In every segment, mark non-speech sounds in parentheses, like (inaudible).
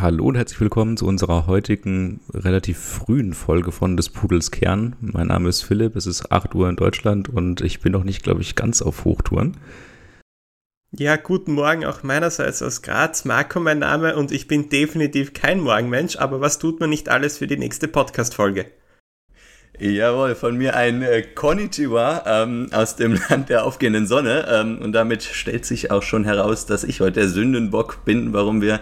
Hallo und herzlich willkommen zu unserer heutigen relativ frühen Folge von des Pudels Kern. Mein Name ist Philipp, es ist 8 Uhr in Deutschland und ich bin noch nicht, glaube ich, ganz auf Hochtouren. Ja, guten Morgen auch meinerseits aus Graz. Marco mein Name und ich bin definitiv kein Morgenmensch, aber was tut man nicht alles für die nächste Podcast-Folge? Jawohl, von mir ein äh, Konnichiwa ähm, aus dem (laughs) Land der aufgehenden Sonne. Ähm, und damit stellt sich auch schon heraus, dass ich heute der Sündenbock bin, warum wir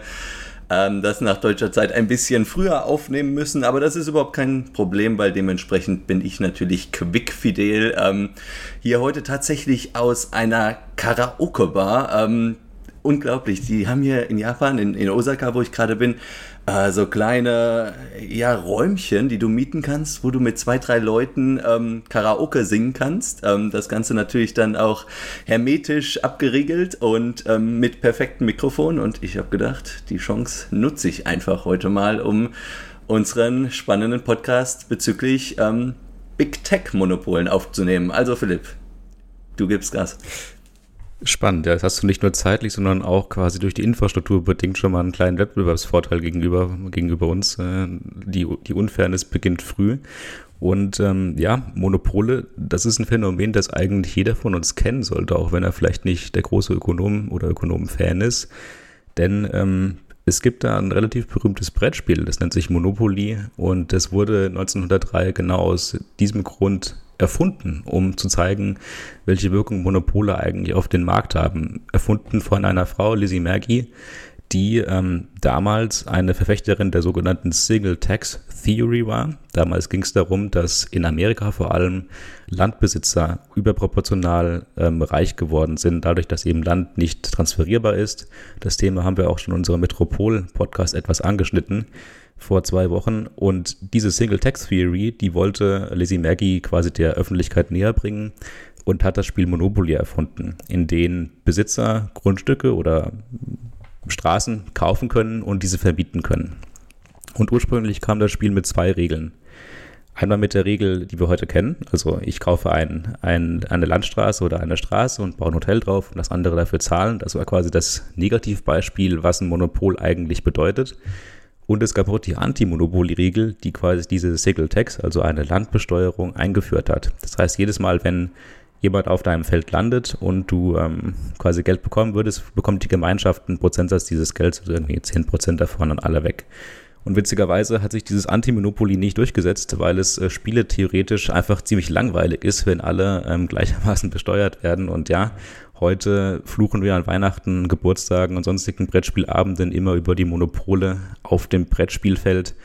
ähm, das nach deutscher Zeit ein bisschen früher aufnehmen müssen. Aber das ist überhaupt kein Problem, weil dementsprechend bin ich natürlich quickfidel. Ähm, hier heute tatsächlich aus einer Karaoke-Bar. Ähm, unglaublich. Die haben hier in Japan, in, in Osaka, wo ich gerade bin, äh, so kleine ja, Räumchen, die du mieten kannst, wo du mit zwei, drei Leuten ähm, Karaoke singen kannst. Ähm, das Ganze natürlich dann auch hermetisch abgeriegelt und ähm, mit perfektem Mikrofon. Und ich habe gedacht, die Chance nutze ich einfach heute mal, um unseren spannenden Podcast bezüglich ähm, Big Tech-Monopolen aufzunehmen. Also Philipp, du gibst Gas. Spannend, ja. Das hast du nicht nur zeitlich, sondern auch quasi durch die Infrastruktur bedingt schon mal einen kleinen Wettbewerbsvorteil gegenüber, gegenüber uns. Äh, die, die Unfairness beginnt früh. Und ähm, ja, Monopole, das ist ein Phänomen, das eigentlich jeder von uns kennen sollte, auch wenn er vielleicht nicht der große Ökonom oder Ökonom-Fan ist. Denn ähm, es gibt da ein relativ berühmtes Brettspiel, das nennt sich Monopoly und das wurde 1903 genau aus diesem Grund erfunden, um zu zeigen, welche Wirkung Monopole eigentlich auf den Markt haben. Erfunden von einer Frau, Lizzie Maggie, die ähm, damals eine Verfechterin der sogenannten Single Tax Theory war. Damals ging es darum, dass in Amerika vor allem Landbesitzer überproportional ähm, reich geworden sind, dadurch, dass eben Land nicht transferierbar ist. Das Thema haben wir auch schon in unserem Metropol-Podcast etwas angeschnitten vor zwei Wochen. Und diese Single Tax Theory, die wollte Lizzie Maggie quasi der Öffentlichkeit näher bringen und hat das Spiel Monopoly erfunden, in dem Besitzer Grundstücke oder Straßen kaufen können und diese verbieten können. Und ursprünglich kam das Spiel mit zwei Regeln. Einmal mit der Regel, die wir heute kennen. Also ich kaufe ein, ein, eine Landstraße oder eine Straße und baue ein Hotel drauf und das andere dafür zahlen. Das war quasi das Negativbeispiel, was ein Monopol eigentlich bedeutet. Und es gab auch die Anti-Monopoly-Regel, die quasi diese Single Tax, also eine Landbesteuerung, eingeführt hat. Das heißt, jedes Mal, wenn jemand auf deinem Feld landet und du ähm, quasi Geld bekommen würdest, bekommt die Gemeinschaft einen Prozentsatz dieses Gelds, also irgendwie 10% davon und alle weg. Und witzigerweise hat sich dieses Anti-Monopoly nicht durchgesetzt, weil es äh, Spiele theoretisch einfach ziemlich langweilig ist, wenn alle ähm, gleichermaßen besteuert werden. Und ja, Heute fluchen wir an Weihnachten, Geburtstagen und sonstigen Brettspielabenden immer über die Monopole auf dem Brettspielfeld,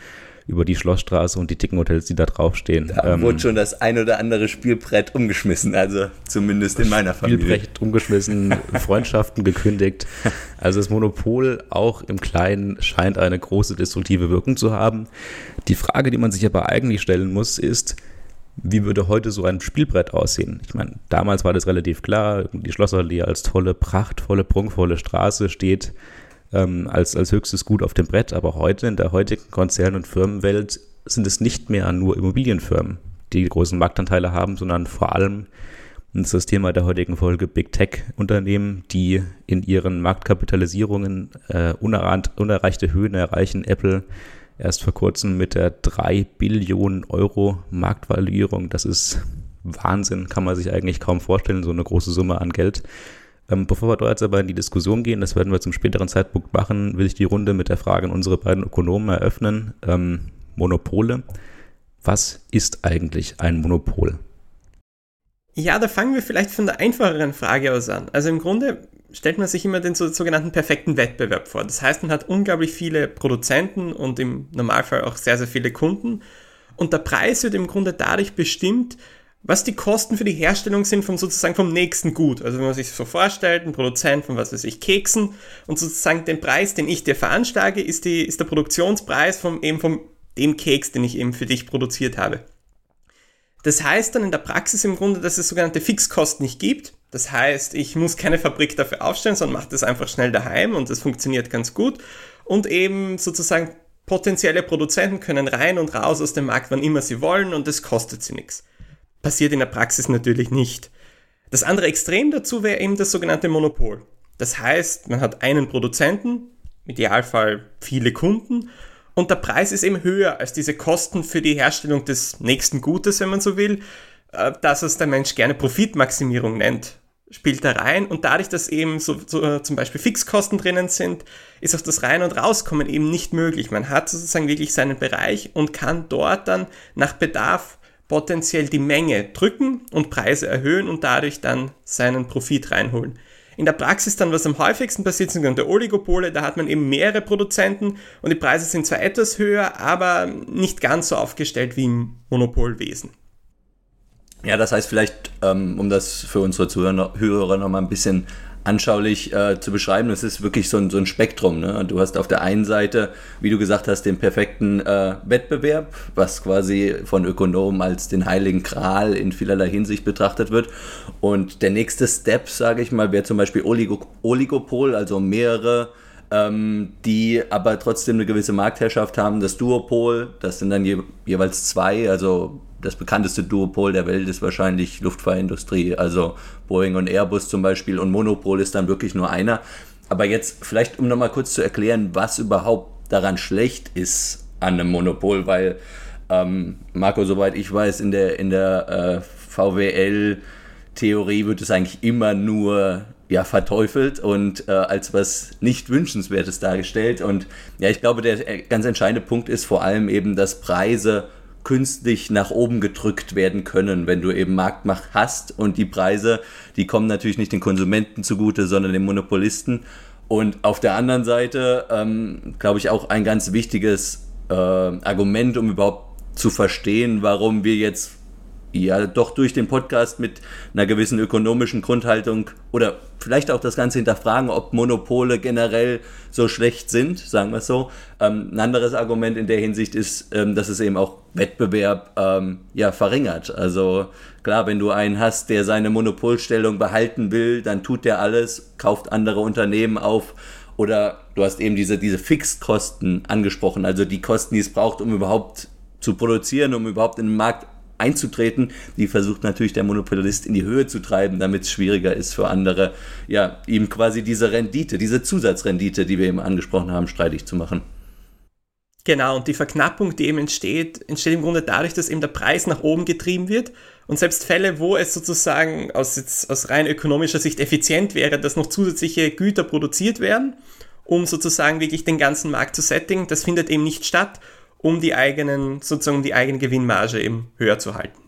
über die Schlossstraße und die dicken Hotels, die da draufstehen. Da ähm, wurde schon das ein oder andere Spielbrett umgeschmissen, also zumindest in meiner Familie. Spielbrett umgeschmissen, (laughs) Freundschaften gekündigt. Also das Monopol auch im Kleinen scheint eine große destruktive Wirkung zu haben. Die Frage, die man sich aber eigentlich stellen muss, ist, wie würde heute so ein Spielbrett aussehen? Ich meine, damals war das relativ klar, die Schlossallee als tolle, prachtvolle, prunkvolle Straße steht ähm, als, als höchstes Gut auf dem Brett, aber heute in der heutigen Konzern- und Firmenwelt sind es nicht mehr nur Immobilienfirmen, die großen Marktanteile haben, sondern vor allem, das ist das Thema der heutigen Folge, Big Tech-Unternehmen, die in ihren Marktkapitalisierungen äh, unerreichte Höhen erreichen. Apple, erst vor kurzem mit der 3 Billionen Euro Marktvaluierung. Das ist Wahnsinn, kann man sich eigentlich kaum vorstellen, so eine große Summe an Geld. Ähm, bevor wir dort jetzt aber in die Diskussion gehen, das werden wir zum späteren Zeitpunkt machen, will ich die Runde mit der Frage an unsere beiden Ökonomen eröffnen. Ähm, Monopole. Was ist eigentlich ein Monopol? Ja, da fangen wir vielleicht von der einfacheren Frage aus an. Also im Grunde stellt man sich immer den sogenannten perfekten Wettbewerb vor. Das heißt, man hat unglaublich viele Produzenten und im Normalfall auch sehr, sehr viele Kunden. Und der Preis wird im Grunde dadurch bestimmt, was die Kosten für die Herstellung sind vom sozusagen vom nächsten Gut. Also wenn man sich so vorstellt, ein Produzent von was weiß ich, Keksen und sozusagen den Preis, den ich dir veranschlage, ist, die, ist der Produktionspreis vom, eben vom dem Keks, den ich eben für dich produziert habe. Das heißt dann in der Praxis im Grunde, dass es sogenannte Fixkosten nicht gibt. Das heißt, ich muss keine Fabrik dafür aufstellen, sondern mache das einfach schnell daheim und das funktioniert ganz gut. Und eben sozusagen potenzielle Produzenten können rein und raus aus dem Markt, wann immer sie wollen und das kostet sie nichts passiert in der Praxis natürlich nicht. Das andere Extrem dazu wäre eben das sogenannte Monopol. Das heißt, man hat einen Produzenten, im Idealfall viele Kunden, und der Preis ist eben höher als diese Kosten für die Herstellung des nächsten Gutes, wenn man so will, äh, das, was der Mensch gerne Profitmaximierung nennt, spielt da rein. Und dadurch, dass eben so, so äh, zum Beispiel Fixkosten drinnen sind, ist auch das Rein- und Rauskommen eben nicht möglich. Man hat sozusagen wirklich seinen Bereich und kann dort dann nach Bedarf potenziell die Menge drücken und Preise erhöhen und dadurch dann seinen Profit reinholen. In der Praxis dann, was am häufigsten passiert, sind der Oligopole, da hat man eben mehrere Produzenten und die Preise sind zwar etwas höher, aber nicht ganz so aufgestellt wie im Monopolwesen. Ja, das heißt vielleicht, ähm, um das für unsere Zuhörer noch mal ein bisschen anschaulich äh, zu beschreiben. Es ist wirklich so ein, so ein Spektrum. Ne? Du hast auf der einen Seite, wie du gesagt hast, den perfekten äh, Wettbewerb, was quasi von Ökonomen als den heiligen Kral in vielerlei Hinsicht betrachtet wird. Und der nächste Step, sage ich mal, wäre zum Beispiel Oligo Oligopol, also mehrere ähm, die aber trotzdem eine gewisse Marktherrschaft haben. Das Duopol, das sind dann je, jeweils zwei, also das bekannteste Duopol der Welt ist wahrscheinlich Luftfahrtindustrie, also Boeing und Airbus zum Beispiel. Und Monopol ist dann wirklich nur einer. Aber jetzt vielleicht, um nochmal kurz zu erklären, was überhaupt daran schlecht ist an einem Monopol, weil ähm, Marco, soweit ich weiß, in der, in der äh, VWL-Theorie wird es eigentlich immer nur ja, verteufelt und äh, als was nicht wünschenswertes dargestellt. Und ja, ich glaube, der ganz entscheidende Punkt ist vor allem eben, dass Preise künstlich nach oben gedrückt werden können, wenn du eben Marktmacht hast und die Preise, die kommen natürlich nicht den Konsumenten zugute, sondern den Monopolisten. Und auf der anderen Seite, ähm, glaube ich, auch ein ganz wichtiges äh, Argument, um überhaupt zu verstehen, warum wir jetzt ja doch durch den Podcast mit einer gewissen ökonomischen Grundhaltung oder vielleicht auch das Ganze hinterfragen, ob Monopole generell so schlecht sind, sagen wir es so. Ähm, ein anderes Argument in der Hinsicht ist, ähm, dass es eben auch Wettbewerb ähm, ja verringert. Also klar, wenn du einen hast, der seine Monopolstellung behalten will, dann tut der alles, kauft andere Unternehmen auf oder du hast eben diese, diese Fixkosten angesprochen, also die Kosten, die es braucht, um überhaupt zu produzieren, um überhaupt in den Markt einzutreten. Die versucht natürlich der Monopolist in die Höhe zu treiben, damit es schwieriger ist für andere, ja, ihm quasi diese Rendite, diese Zusatzrendite, die wir eben angesprochen haben, streitig zu machen. Genau, und die Verknappung, die eben entsteht, entsteht im Grunde dadurch, dass eben der Preis nach oben getrieben wird. Und selbst Fälle, wo es sozusagen aus, jetzt, aus rein ökonomischer Sicht effizient wäre, dass noch zusätzliche Güter produziert werden, um sozusagen wirklich den ganzen Markt zu settingen, das findet eben nicht statt um die eigenen, sozusagen die eigene Gewinnmarge eben höher zu halten.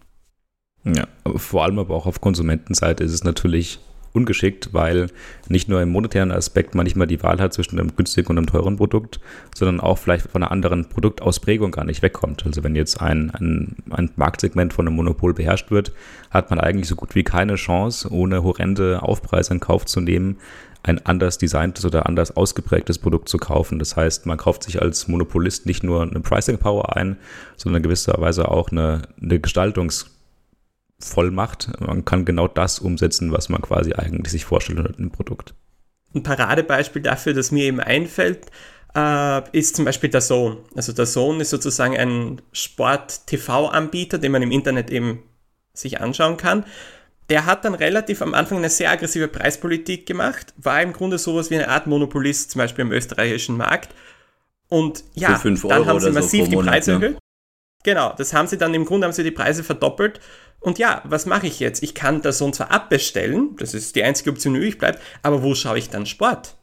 Ja, vor allem aber auch auf Konsumentenseite ist es natürlich ungeschickt, weil nicht nur im monetären Aspekt man nicht mal die Wahl hat zwischen einem günstigen und einem teuren Produkt, sondern auch vielleicht von einer anderen Produktausprägung gar nicht wegkommt. Also wenn jetzt ein, ein, ein Marktsegment von einem Monopol beherrscht wird, hat man eigentlich so gut wie keine Chance, ohne horrende Aufpreise in Kauf zu nehmen, ein anders designtes oder anders ausgeprägtes Produkt zu kaufen. Das heißt, man kauft sich als Monopolist nicht nur eine Pricing Power ein, sondern gewisserweise auch eine, eine Gestaltungsvollmacht. Man kann genau das umsetzen, was man quasi eigentlich sich vorstellt in einem Produkt. Ein Paradebeispiel dafür, das mir eben einfällt, äh, ist zum Beispiel der Zone. Also der Zone ist sozusagen ein Sport-TV-Anbieter, den man im Internet eben sich anschauen kann der hat dann relativ am Anfang eine sehr aggressive Preispolitik gemacht, war im Grunde sowas wie eine Art Monopolist, zum Beispiel im österreichischen Markt. Und ja, dann haben sie massiv so die Preise Monat, erhöht. Genau, das haben sie dann im Grunde haben sie die Preise verdoppelt. Und ja, was mache ich jetzt? Ich kann das und zwar abbestellen, das ist die einzige Option, die übrig bleibt, aber wo schaue ich dann Sport?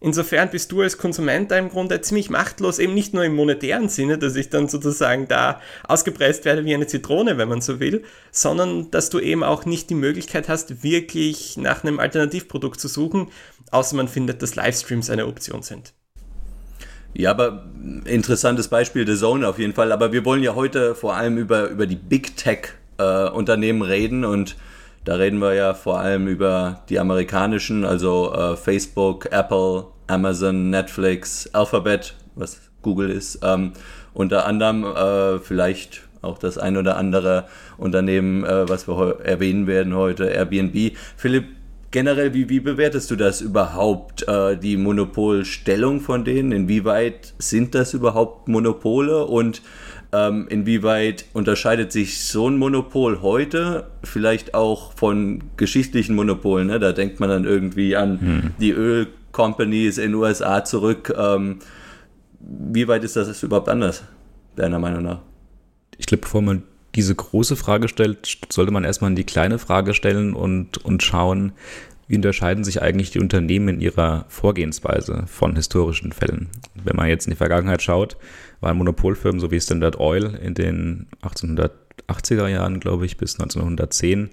Insofern bist du als Konsument da im Grunde ziemlich machtlos, eben nicht nur im monetären Sinne, dass ich dann sozusagen da ausgepresst werde wie eine Zitrone, wenn man so will, sondern dass du eben auch nicht die Möglichkeit hast, wirklich nach einem Alternativprodukt zu suchen, außer man findet, dass Livestreams eine Option sind. Ja, aber interessantes Beispiel, The Zone auf jeden Fall. Aber wir wollen ja heute vor allem über, über die Big Tech äh, Unternehmen reden und da reden wir ja vor allem über die amerikanischen, also äh, Facebook, Apple, Amazon, Netflix, Alphabet, was Google ist, ähm, unter anderem äh, vielleicht auch das ein oder andere Unternehmen, äh, was wir erwähnen werden heute, Airbnb. Philipp, generell, wie, wie bewertest du das überhaupt, äh, die Monopolstellung von denen? Inwieweit sind das überhaupt Monopole und ähm, inwieweit unterscheidet sich so ein Monopol heute vielleicht auch von geschichtlichen Monopolen? Ne? Da denkt man dann irgendwie an hm. die Ölcompanies in den USA zurück. Ähm, wie weit ist das überhaupt anders, deiner Meinung nach? Ich glaube, bevor man diese große Frage stellt, sollte man erstmal die kleine Frage stellen und, und schauen, wie unterscheiden sich eigentlich die Unternehmen in ihrer Vorgehensweise von historischen Fällen. Wenn man jetzt in die Vergangenheit schaut, waren Monopolfirmen so wie Standard Oil in den 1880er Jahren, glaube ich, bis 1910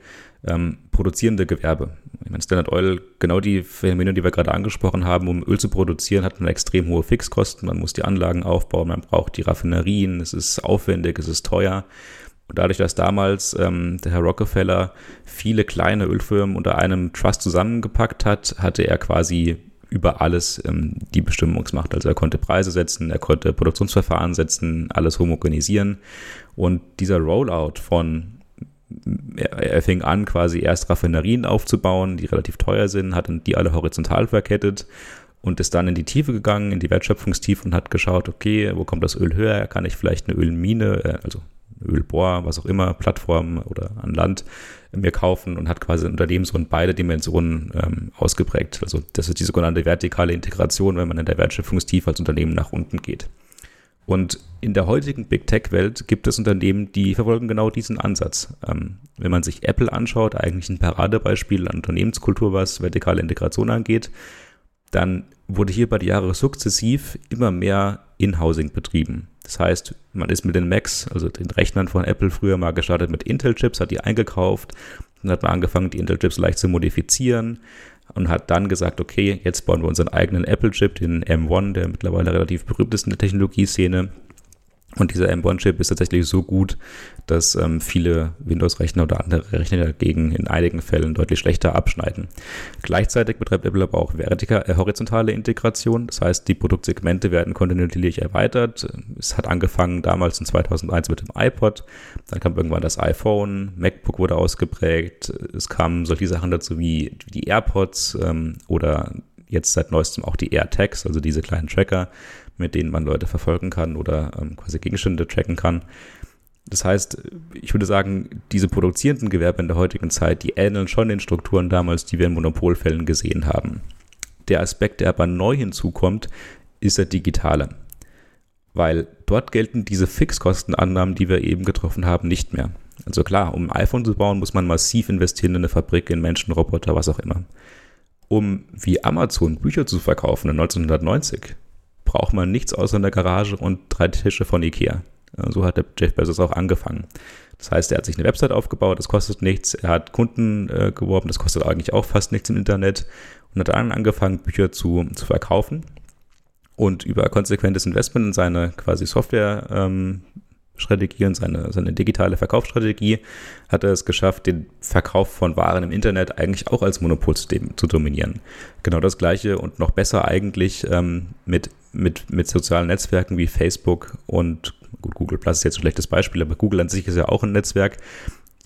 ähm, produzierende Gewerbe. Ich meine, Standard Oil, genau die Phänomene, die wir gerade angesprochen haben, um Öl zu produzieren, hat man extrem hohe Fixkosten. Man muss die Anlagen aufbauen, man braucht die Raffinerien, es ist aufwendig, es ist teuer. Und dadurch, dass damals ähm, der Herr Rockefeller viele kleine Ölfirmen unter einem Trust zusammengepackt hat, hatte er quasi über alles ähm, die Bestimmungsmacht. Also er konnte Preise setzen, er konnte Produktionsverfahren setzen, alles homogenisieren. Und dieser Rollout von er, fing an, quasi erst Raffinerien aufzubauen, die relativ teuer sind, hat die alle horizontal verkettet und ist dann in die Tiefe gegangen, in die Wertschöpfungstiefe und hat geschaut, okay, wo kommt das Öl höher? Kann ich vielleicht eine Ölmine, äh, also Ölbohr, was auch immer, Plattform oder an Land mir kaufen und hat quasi so in beide Dimensionen ähm, ausgeprägt. Also das ist die sogenannte vertikale Integration, wenn man in der Wertschöpfungstiefe als Unternehmen nach unten geht. Und in der heutigen Big Tech-Welt gibt es Unternehmen, die verfolgen genau diesen Ansatz. Ähm, wenn man sich Apple anschaut, eigentlich ein Paradebeispiel an Unternehmenskultur, was vertikale Integration angeht, dann wurde hier bei den Jahren sukzessiv immer mehr In-Housing betrieben. Das heißt, man ist mit den Macs, also den Rechnern von Apple früher mal gestartet mit Intel-Chips, hat die eingekauft, dann hat man angefangen, die Intel-Chips leicht zu modifizieren und hat dann gesagt, okay, jetzt bauen wir unseren eigenen Apple-Chip, den M1, der mittlerweile relativ berühmt ist in der Technologieszene, und dieser M1-Chip ist tatsächlich so gut, dass ähm, viele Windows-Rechner oder andere Rechner dagegen in einigen Fällen deutlich schlechter abschneiden. Gleichzeitig betreibt Apple aber auch vertikal, äh, horizontale Integration. Das heißt, die Produktsegmente werden kontinuierlich erweitert. Es hat angefangen damals in 2001 mit dem iPod. Dann kam irgendwann das iPhone. MacBook wurde ausgeprägt. Es kamen solche Sachen dazu wie die AirPods ähm, oder jetzt seit neuestem auch die AirTags, also diese kleinen Tracker mit denen man Leute verfolgen kann oder ähm, quasi Gegenstände tracken kann. Das heißt, ich würde sagen, diese produzierenden Gewerbe in der heutigen Zeit, die ähneln schon den Strukturen damals, die wir in Monopolfällen gesehen haben. Der Aspekt, der aber neu hinzukommt, ist der digitale. Weil dort gelten diese Fixkostenannahmen, die wir eben getroffen haben, nicht mehr. Also klar, um ein iPhone zu bauen, muss man massiv investieren in eine Fabrik, in Menschen, Roboter, was auch immer. Um wie Amazon Bücher zu verkaufen in 1990, braucht man nichts außer eine Garage und drei Tische von Ikea. So hat der Jeff Bezos auch angefangen. Das heißt, er hat sich eine Website aufgebaut, das kostet nichts. Er hat Kunden äh, geworben, das kostet eigentlich auch fast nichts im Internet. Und hat dann angefangen, Bücher zu, zu verkaufen. Und über konsequentes Investment in seine quasi Software ähm, Strategie und seine, seine digitale Verkaufsstrategie hat er es geschafft, den Verkauf von Waren im Internet eigentlich auch als Monopol zu, zu dominieren. Genau das gleiche und noch besser eigentlich ähm, mit, mit, mit sozialen Netzwerken wie Facebook und gut, Google Plus ist jetzt ein schlechtes Beispiel, aber Google an sich ist ja auch ein Netzwerk.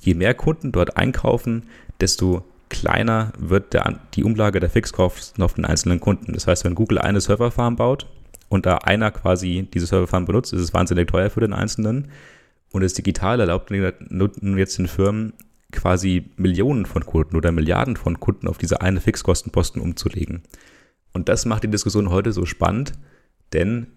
Je mehr Kunden dort einkaufen, desto kleiner wird der, die Umlage der Fixkosten auf den einzelnen Kunden. Das heißt, wenn Google eine Serverfarm baut, und da einer quasi diese Serverfarm benutzt, ist es wahnsinnig teuer für den Einzelnen. Und das Digitale erlaubt nun jetzt den Firmen quasi Millionen von Kunden oder Milliarden von Kunden auf diese eine Fixkostenposten umzulegen. Und das macht die Diskussion heute so spannend, denn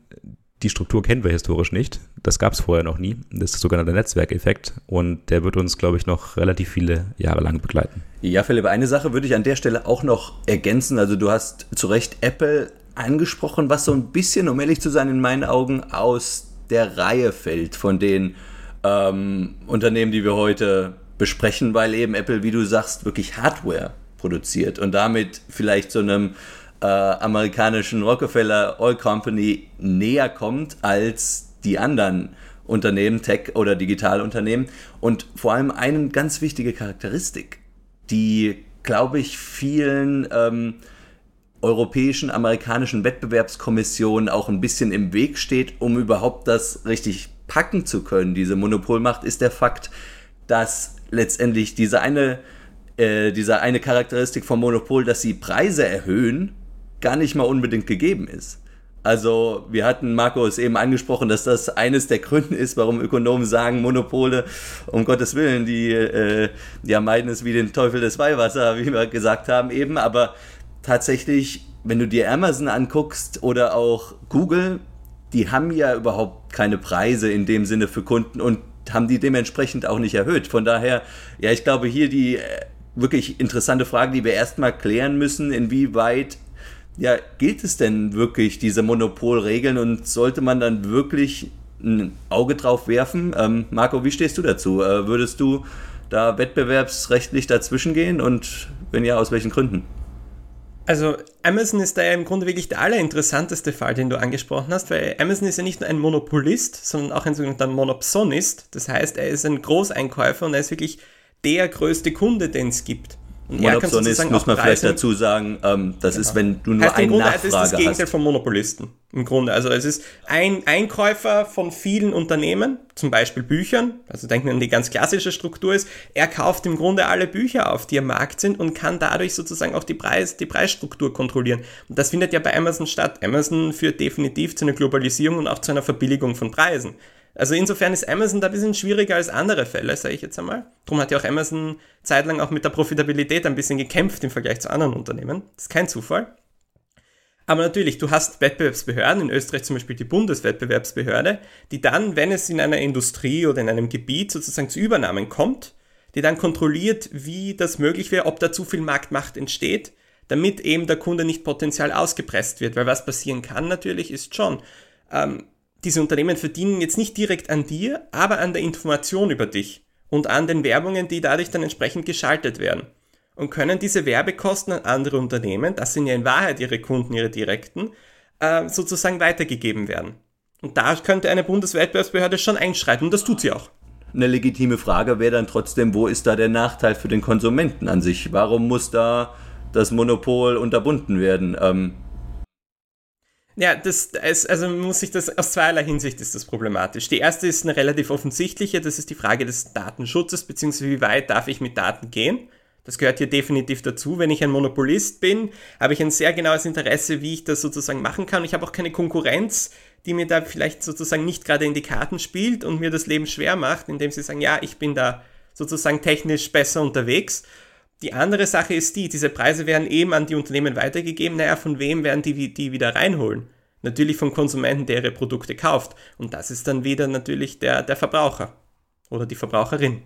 die Struktur kennen wir historisch nicht. Das gab es vorher noch nie. Das ist der sogenannte Netzwerkeffekt und der wird uns, glaube ich, noch relativ viele Jahre lang begleiten. Ja, Philipp, eine Sache würde ich an der Stelle auch noch ergänzen. Also du hast zu Recht Apple angesprochen, was so ein bisschen, um ehrlich zu sein, in meinen Augen aus der Reihe fällt von den ähm, Unternehmen, die wir heute besprechen, weil eben Apple, wie du sagst, wirklich Hardware produziert und damit vielleicht so einem äh, amerikanischen Rockefeller Oil Company näher kommt als die anderen Unternehmen, Tech- oder Digitalunternehmen. Und vor allem eine ganz wichtige Charakteristik, die, glaube ich, vielen ähm, europäischen, amerikanischen Wettbewerbskommissionen auch ein bisschen im Weg steht, um überhaupt das richtig packen zu können, diese Monopolmacht, ist der Fakt, dass letztendlich diese eine, äh, diese eine Charakteristik vom Monopol, dass sie Preise erhöhen, gar nicht mal unbedingt gegeben ist. Also wir hatten Markus eben angesprochen, dass das eines der Gründe ist, warum Ökonomen sagen, Monopole, um Gottes Willen, die äh, ja, meiden es wie den Teufel des Weihwasser, wie wir gesagt haben eben. Aber tatsächlich, wenn du dir Amazon anguckst oder auch Google, die haben ja überhaupt keine Preise in dem Sinne für Kunden und haben die dementsprechend auch nicht erhöht. Von daher, ja, ich glaube hier die äh, wirklich interessante Frage, die wir erstmal klären müssen, inwieweit ja, gilt es denn wirklich, diese Monopolregeln und sollte man dann wirklich ein Auge drauf werfen? Ähm, Marco, wie stehst du dazu? Äh, würdest du da wettbewerbsrechtlich dazwischen gehen und wenn ja, aus welchen Gründen? Also Amazon ist da ja im Grunde wirklich der allerinteressanteste Fall, den du angesprochen hast, weil Amazon ist ja nicht nur ein Monopolist, sondern auch ein sogenannter Monopsonist. Das heißt, er ist ein Großeinkäufer und er ist wirklich der größte Kunde, den es gibt. Monopsonist muss man vielleicht dazu sagen, ähm, das genau. ist, wenn du nur heißt, einen Grunde, Nachfrage Das ist das Gegenteil vom Monopolisten. Im Grunde. Also es ist ein Einkäufer von vielen Unternehmen, zum Beispiel Büchern. Also denken wir an die ganz klassische Struktur ist, er kauft im Grunde alle Bücher auf, die am Markt sind und kann dadurch sozusagen auch die, Preis, die Preisstruktur kontrollieren. Und das findet ja bei Amazon statt. Amazon führt definitiv zu einer Globalisierung und auch zu einer Verbilligung von Preisen. Also insofern ist Amazon da ein bisschen schwieriger als andere Fälle, sage ich jetzt einmal. Darum hat ja auch Amazon zeitlang auch mit der Profitabilität ein bisschen gekämpft im Vergleich zu anderen Unternehmen. Das ist kein Zufall. Aber natürlich, du hast Wettbewerbsbehörden, in Österreich zum Beispiel die Bundeswettbewerbsbehörde, die dann, wenn es in einer Industrie oder in einem Gebiet sozusagen zu Übernahmen kommt, die dann kontrolliert, wie das möglich wäre, ob da zu viel Marktmacht entsteht, damit eben der Kunde nicht potenziell ausgepresst wird. Weil was passieren kann natürlich ist schon, ähm, diese Unternehmen verdienen jetzt nicht direkt an dir, aber an der Information über dich und an den Werbungen, die dadurch dann entsprechend geschaltet werden. Und können diese Werbekosten an andere Unternehmen, das sind ja in Wahrheit ihre Kunden, ihre direkten, äh, sozusagen weitergegeben werden. Und da könnte eine Bundeswettbewerbsbehörde schon einschreiten und das tut sie auch. Eine legitime Frage wäre dann trotzdem, wo ist da der Nachteil für den Konsumenten an sich? Warum muss da das Monopol unterbunden werden? Ähm, ja, das ist, also muss sich das aus zweierlei Hinsicht ist das problematisch. Die erste ist eine relativ offensichtliche, das ist die Frage des Datenschutzes, beziehungsweise wie weit darf ich mit Daten gehen. Das gehört hier definitiv dazu. Wenn ich ein Monopolist bin, habe ich ein sehr genaues Interesse, wie ich das sozusagen machen kann. Ich habe auch keine Konkurrenz, die mir da vielleicht sozusagen nicht gerade in die Karten spielt und mir das Leben schwer macht, indem sie sagen, ja, ich bin da sozusagen technisch besser unterwegs. Die andere Sache ist die, diese Preise werden eben an die Unternehmen weitergegeben. Naja, von wem werden die die wieder reinholen? Natürlich vom Konsumenten, der ihre Produkte kauft. Und das ist dann wieder natürlich der, der Verbraucher oder die Verbraucherin.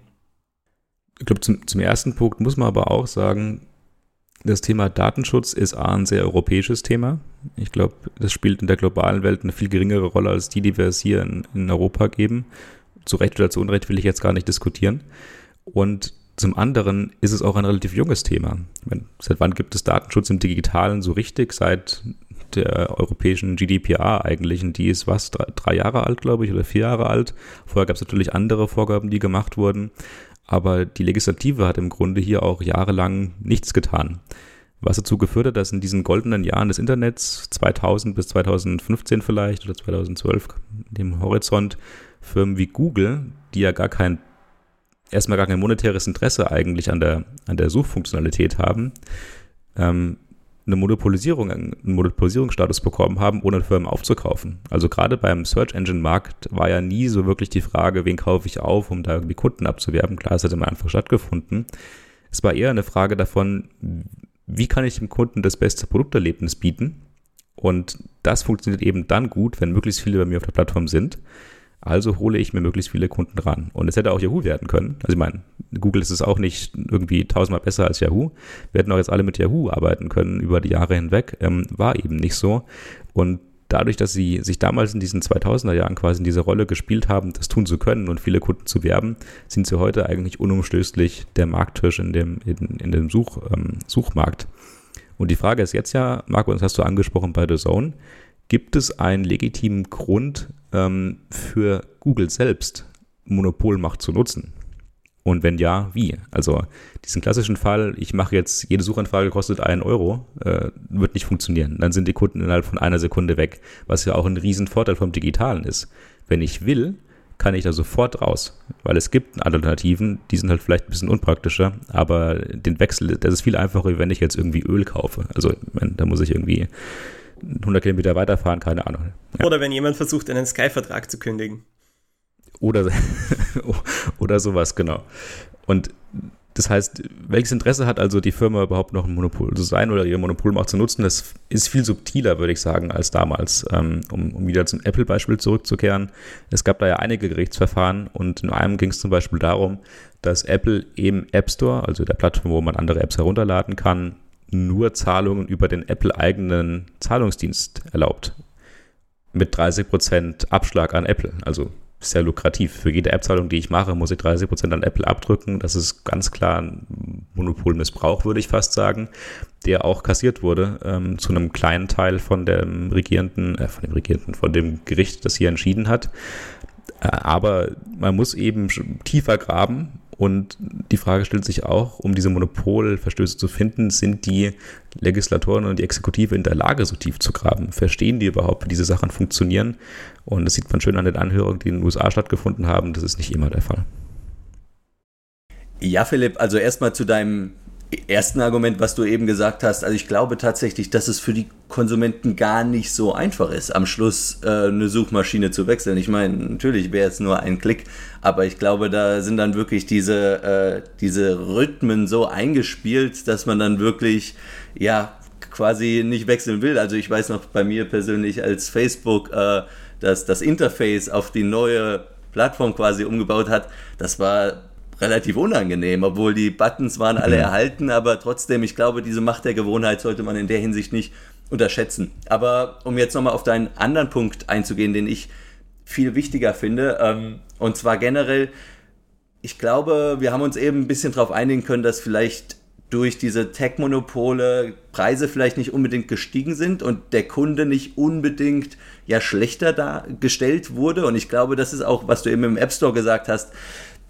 Ich glaube, zum, zum ersten Punkt muss man aber auch sagen, das Thema Datenschutz ist A, ein sehr europäisches Thema. Ich glaube, das spielt in der globalen Welt eine viel geringere Rolle als die, die wir es hier in, in Europa geben. Zu Recht oder zu Unrecht will ich jetzt gar nicht diskutieren. Und zum anderen ist es auch ein relativ junges Thema. Meine, seit wann gibt es Datenschutz im Digitalen so richtig? Seit der europäischen GDPR eigentlich. Und die ist was, drei, drei Jahre alt, glaube ich, oder vier Jahre alt. Vorher gab es natürlich andere Vorgaben, die gemacht wurden. Aber die Legislative hat im Grunde hier auch jahrelang nichts getan. Was dazu geführt hat, dass in diesen goldenen Jahren des Internets, 2000 bis 2015 vielleicht oder 2012, dem Horizont, Firmen wie Google, die ja gar kein erstmal gar kein monetäres Interesse eigentlich an der, an der Suchfunktionalität haben, ähm, eine Monopolisierung, einen Monopolisierungsstatus bekommen haben, ohne Firmen aufzukaufen. Also gerade beim Search Engine Markt war ja nie so wirklich die Frage, wen kaufe ich auf, um da die Kunden abzuwerben. Klar, es hat immer einfach stattgefunden. Es war eher eine Frage davon, wie kann ich dem Kunden das beste Produkterlebnis bieten? Und das funktioniert eben dann gut, wenn möglichst viele bei mir auf der Plattform sind. Also hole ich mir möglichst viele Kunden ran. Und es hätte auch Yahoo werden können. Also ich meine, Google ist es auch nicht irgendwie tausendmal besser als Yahoo. Wir hätten auch jetzt alle mit Yahoo arbeiten können über die Jahre hinweg. Ähm, war eben nicht so. Und dadurch, dass sie sich damals in diesen 2000er Jahren quasi in diese Rolle gespielt haben, das tun zu können und viele Kunden zu werben, sind sie heute eigentlich unumstößlich der Markttisch in dem, in, in dem Such, ähm, Suchmarkt. Und die Frage ist jetzt ja, Marco, das hast du angesprochen bei The Zone, gibt es einen legitimen Grund ähm, für Google selbst, Monopolmacht zu nutzen? Und wenn ja, wie? Also diesen klassischen Fall, ich mache jetzt, jede Suchanfrage kostet einen Euro, äh, wird nicht funktionieren. Dann sind die Kunden innerhalb von einer Sekunde weg, was ja auch ein Riesenvorteil vom Digitalen ist. Wenn ich will, kann ich da sofort raus, weil es gibt Alternativen, die sind halt vielleicht ein bisschen unpraktischer, aber den Wechsel, das ist viel einfacher, wenn ich jetzt irgendwie Öl kaufe. Also da muss ich irgendwie 100 Kilometer weiterfahren, keine Ahnung. Ja. Oder wenn jemand versucht, einen Sky-Vertrag zu kündigen. Oder, (laughs) oder sowas, genau. Und das heißt, welches Interesse hat also die Firma überhaupt noch ein Monopol zu sein oder ihr Monopolmacht zu nutzen? Das ist viel subtiler, würde ich sagen, als damals. Ähm, um, um wieder zum Apple-Beispiel zurückzukehren. Es gab da ja einige Gerichtsverfahren und in einem ging es zum Beispiel darum, dass Apple im App Store, also der Plattform, wo man andere Apps herunterladen kann, nur Zahlungen über den Apple-eigenen Zahlungsdienst erlaubt. Mit 30% Abschlag an Apple. Also sehr lukrativ. Für jede App-Zahlung, die ich mache, muss ich 30% an Apple abdrücken. Das ist ganz klar ein Monopolmissbrauch, würde ich fast sagen, der auch kassiert wurde ähm, zu einem kleinen Teil von dem regierenden, äh, von dem regierenden, von dem Gericht, das hier entschieden hat. Äh, aber man muss eben tiefer graben und die Frage stellt sich auch, um diese Monopolverstöße zu finden, sind die Legislatoren und die Exekutive in der Lage, so tief zu graben? Verstehen die überhaupt, wie diese Sachen funktionieren? Und das sieht man schön an den Anhörungen, die in den USA stattgefunden haben. Das ist nicht immer der Fall. Ja, Philipp, also erstmal zu deinem ersten Argument, was du eben gesagt hast, also ich glaube tatsächlich, dass es für die Konsumenten gar nicht so einfach ist, am Schluss äh, eine Suchmaschine zu wechseln. Ich meine, natürlich wäre es nur ein Klick, aber ich glaube, da sind dann wirklich diese, äh, diese Rhythmen so eingespielt, dass man dann wirklich, ja, quasi nicht wechseln will. Also ich weiß noch bei mir persönlich als Facebook äh, das, das Interface auf die neue Plattform quasi umgebaut hat, das war relativ unangenehm, obwohl die Buttons waren alle mhm. erhalten, aber trotzdem, ich glaube, diese Macht der Gewohnheit sollte man in der Hinsicht nicht unterschätzen. Aber um jetzt nochmal auf deinen anderen Punkt einzugehen, den ich viel wichtiger finde, ähm, und zwar generell, ich glaube, wir haben uns eben ein bisschen darauf einigen können, dass vielleicht durch diese Tech-Monopole Preise vielleicht nicht unbedingt gestiegen sind und der Kunde nicht unbedingt ja schlechter dargestellt wurde. Und ich glaube, das ist auch, was du eben im App Store gesagt hast,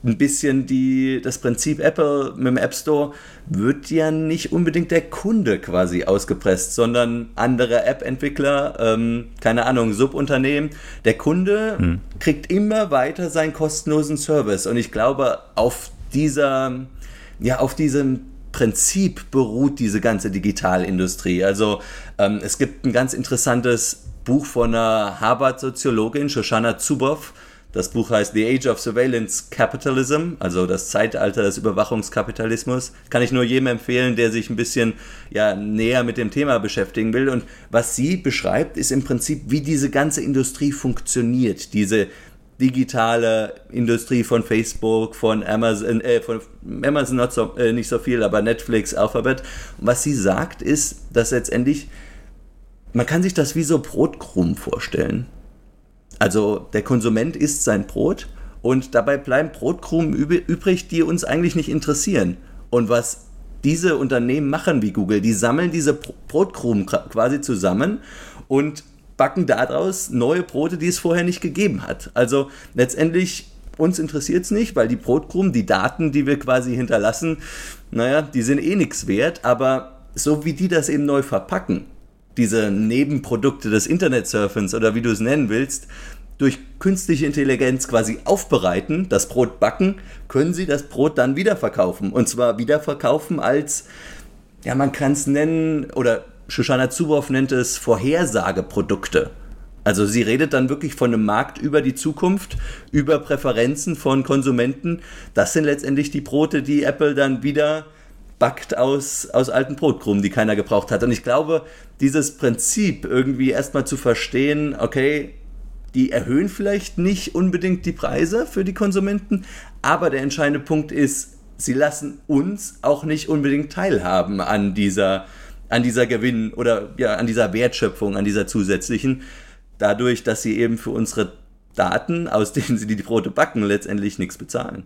ein bisschen die, das Prinzip Apple mit dem App Store wird ja nicht unbedingt der Kunde quasi ausgepresst, sondern andere App-Entwickler, ähm, keine Ahnung, Subunternehmen. Der Kunde hm. kriegt immer weiter seinen kostenlosen Service. Und ich glaube, auf dieser, ja, auf diesem Prinzip beruht diese ganze Digitalindustrie. Also ähm, es gibt ein ganz interessantes Buch von einer Harvard-Soziologin, Shoshana Zuboff, das Buch heißt The Age of Surveillance Capitalism, also das Zeitalter des Überwachungskapitalismus. Kann ich nur jedem empfehlen, der sich ein bisschen ja, näher mit dem Thema beschäftigen will. Und was sie beschreibt, ist im Prinzip, wie diese ganze Industrie funktioniert. Diese digitale Industrie von Facebook, von Amazon, äh, von Amazon not so, äh, nicht so viel, aber Netflix, Alphabet. Und was sie sagt, ist, dass letztendlich man kann sich das wie so Brotkrumm vorstellen. Also der Konsument isst sein Brot und dabei bleiben Brotkrumen übrig, die uns eigentlich nicht interessieren. Und was diese Unternehmen machen wie Google, die sammeln diese Brotkrumen quasi zusammen und backen daraus neue Brote, die es vorher nicht gegeben hat. Also letztendlich uns interessiert es nicht, weil die Brotkrumen, die Daten, die wir quasi hinterlassen, naja, die sind eh nichts wert, aber so wie die das eben neu verpacken, diese Nebenprodukte des Internetsurfens oder wie du es nennen willst, durch künstliche Intelligenz quasi aufbereiten, das Brot backen, können sie das Brot dann wiederverkaufen. Und zwar wiederverkaufen als, ja, man kann es nennen, oder Shoshana Zuboff nennt es Vorhersageprodukte. Also sie redet dann wirklich von einem Markt über die Zukunft, über Präferenzen von Konsumenten. Das sind letztendlich die Brote, die Apple dann wieder backt aus, aus alten Brotkrumen, die keiner gebraucht hat. Und ich glaube, dieses Prinzip irgendwie erstmal zu verstehen, okay, die erhöhen vielleicht nicht unbedingt die Preise für die Konsumenten, aber der entscheidende Punkt ist, sie lassen uns auch nicht unbedingt teilhaben an dieser, an dieser Gewinn oder ja, an dieser Wertschöpfung, an dieser zusätzlichen, dadurch, dass sie eben für unsere Daten, aus denen sie die Brote backen, letztendlich nichts bezahlen.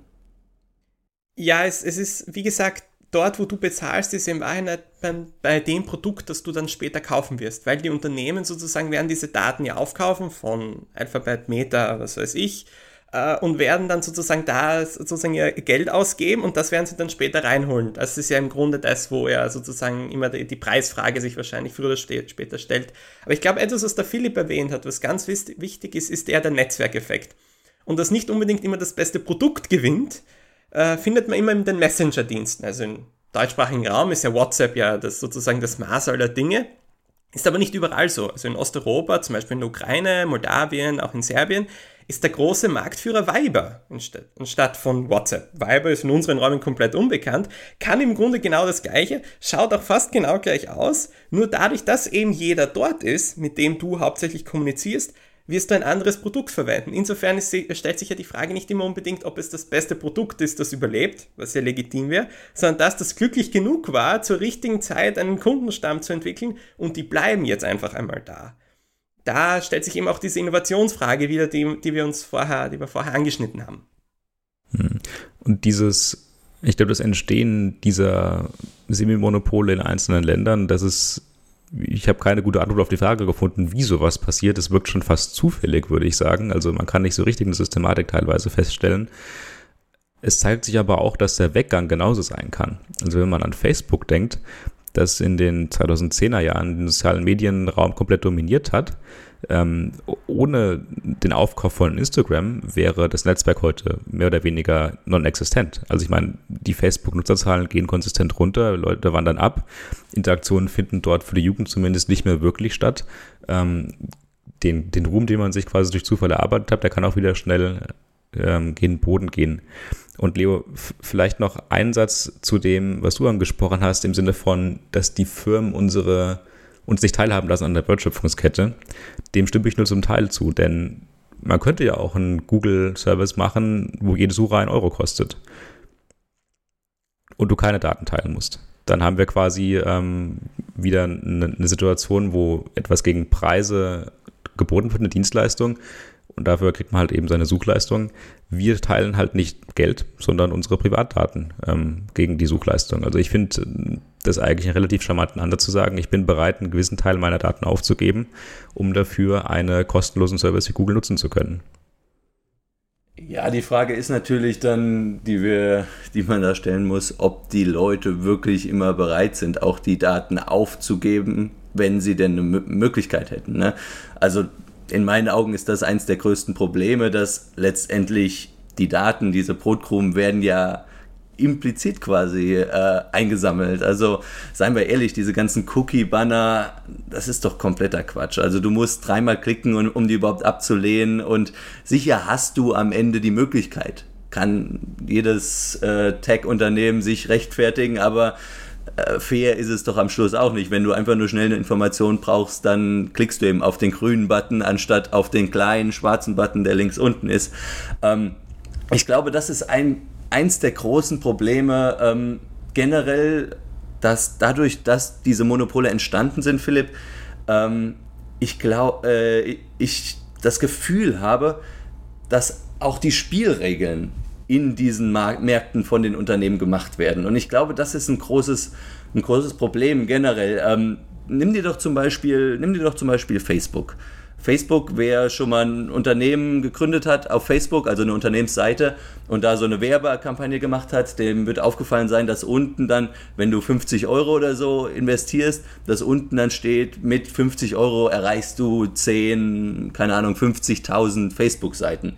Ja, es, es ist, wie gesagt, dort, wo du bezahlst, ist in Wahrheit bei, bei dem Produkt, das du dann später kaufen wirst, weil die Unternehmen sozusagen werden diese Daten ja aufkaufen von Alphabet, Meta, was weiß ich, äh, und werden dann sozusagen da sozusagen ihr Geld ausgeben und das werden sie dann später reinholen. Das ist ja im Grunde das, wo er sozusagen immer die, die Preisfrage sich wahrscheinlich früher oder später stellt. Aber ich glaube, etwas, was der Philipp erwähnt hat, was ganz wichtig ist, ist eher der Netzwerkeffekt. Und dass nicht unbedingt immer das beste Produkt gewinnt, äh, findet man immer in den Messenger-Diensten. Also im deutschsprachigen Raum ist ja WhatsApp ja das sozusagen das Maß aller Dinge. Ist aber nicht überall so. Also in Osteuropa, zum Beispiel in der Ukraine, Moldawien, auch in Serbien, ist der große Marktführer Viber anstatt von WhatsApp. Viber ist in unseren Räumen komplett unbekannt, kann im Grunde genau das gleiche, schaut auch fast genau gleich aus, nur dadurch, dass eben jeder dort ist, mit dem du hauptsächlich kommunizierst, wirst du ein anderes Produkt verwenden. Insofern ist, stellt sich ja die Frage nicht immer unbedingt, ob es das beste Produkt ist, das überlebt, was ja legitim wäre, sondern dass das glücklich genug war, zur richtigen Zeit einen Kundenstamm zu entwickeln und die bleiben jetzt einfach einmal da. Da stellt sich eben auch diese Innovationsfrage wieder, die, die wir uns vorher, die wir vorher angeschnitten haben. Hm. Und dieses, ich glaube, das Entstehen dieser Semimonopole in einzelnen Ländern, das ist ich habe keine gute Antwort auf die Frage gefunden, wie sowas passiert. Es wirkt schon fast zufällig, würde ich sagen. Also man kann nicht so richtig eine Systematik teilweise feststellen. Es zeigt sich aber auch, dass der Weggang genauso sein kann. Also wenn man an Facebook denkt, das in den 2010er Jahren den sozialen Medienraum komplett dominiert hat, ähm, ohne den Aufkauf von Instagram wäre das Netzwerk heute mehr oder weniger non-existent. Also ich meine, die Facebook-Nutzerzahlen gehen konsistent runter, Leute wandern ab, Interaktionen finden dort für die Jugend zumindest nicht mehr wirklich statt. Ähm, den, den Ruhm, den man sich quasi durch Zufall erarbeitet hat, der kann auch wieder schnell ähm, gegen Boden gehen. Und Leo, vielleicht noch ein Satz zu dem, was du angesprochen hast, im Sinne von, dass die Firmen unsere uns nicht teilhaben lassen an der Wertschöpfungskette. Dem stimme ich nur zum Teil zu, denn man könnte ja auch einen Google-Service machen, wo jede Suche ein Euro kostet und du keine Daten teilen musst. Dann haben wir quasi ähm, wieder eine, eine Situation, wo etwas gegen Preise geboten wird, eine Dienstleistung, und dafür kriegt man halt eben seine Suchleistung. Wir teilen halt nicht Geld, sondern unsere Privatdaten ähm, gegen die Suchleistung. Also ich finde das eigentlich einen relativ charmanten Ansatz zu sagen, ich bin bereit, einen gewissen Teil meiner Daten aufzugeben, um dafür einen kostenlosen Service wie Google nutzen zu können. Ja, die Frage ist natürlich dann, die wir, die man da stellen muss, ob die Leute wirklich immer bereit sind, auch die Daten aufzugeben, wenn sie denn eine Möglichkeit hätten. Ne? Also in meinen Augen ist das eins der größten Probleme, dass letztendlich die Daten, diese Brotkrumen werden ja implizit quasi äh, eingesammelt. Also seien wir ehrlich, diese ganzen Cookie-Banner, das ist doch kompletter Quatsch. Also du musst dreimal klicken, um, um die überhaupt abzulehnen und sicher hast du am Ende die Möglichkeit. Kann jedes äh, Tech-Unternehmen sich rechtfertigen, aber äh, fair ist es doch am Schluss auch nicht. Wenn du einfach nur schnell eine Information brauchst, dann klickst du eben auf den grünen Button anstatt auf den kleinen schwarzen Button, der links unten ist. Ähm, ich glaube, das ist ein, eins der großen Probleme ähm, generell, dass dadurch, dass diese Monopole entstanden sind, Philipp, ähm, ich glaube, äh, ich das Gefühl habe, dass auch die Spielregeln in diesen Märkten von den Unternehmen gemacht werden. Und ich glaube, das ist ein großes, ein großes Problem generell. Ähm, nimm dir doch zum Beispiel, nimm dir doch zum Beispiel Facebook. Facebook, wer schon mal ein Unternehmen gegründet hat auf Facebook, also eine Unternehmensseite und da so eine Werbekampagne gemacht hat, dem wird aufgefallen sein, dass unten dann, wenn du 50 Euro oder so investierst, dass unten dann steht, mit 50 Euro erreichst du 10, keine Ahnung, 50.000 Facebook-Seiten.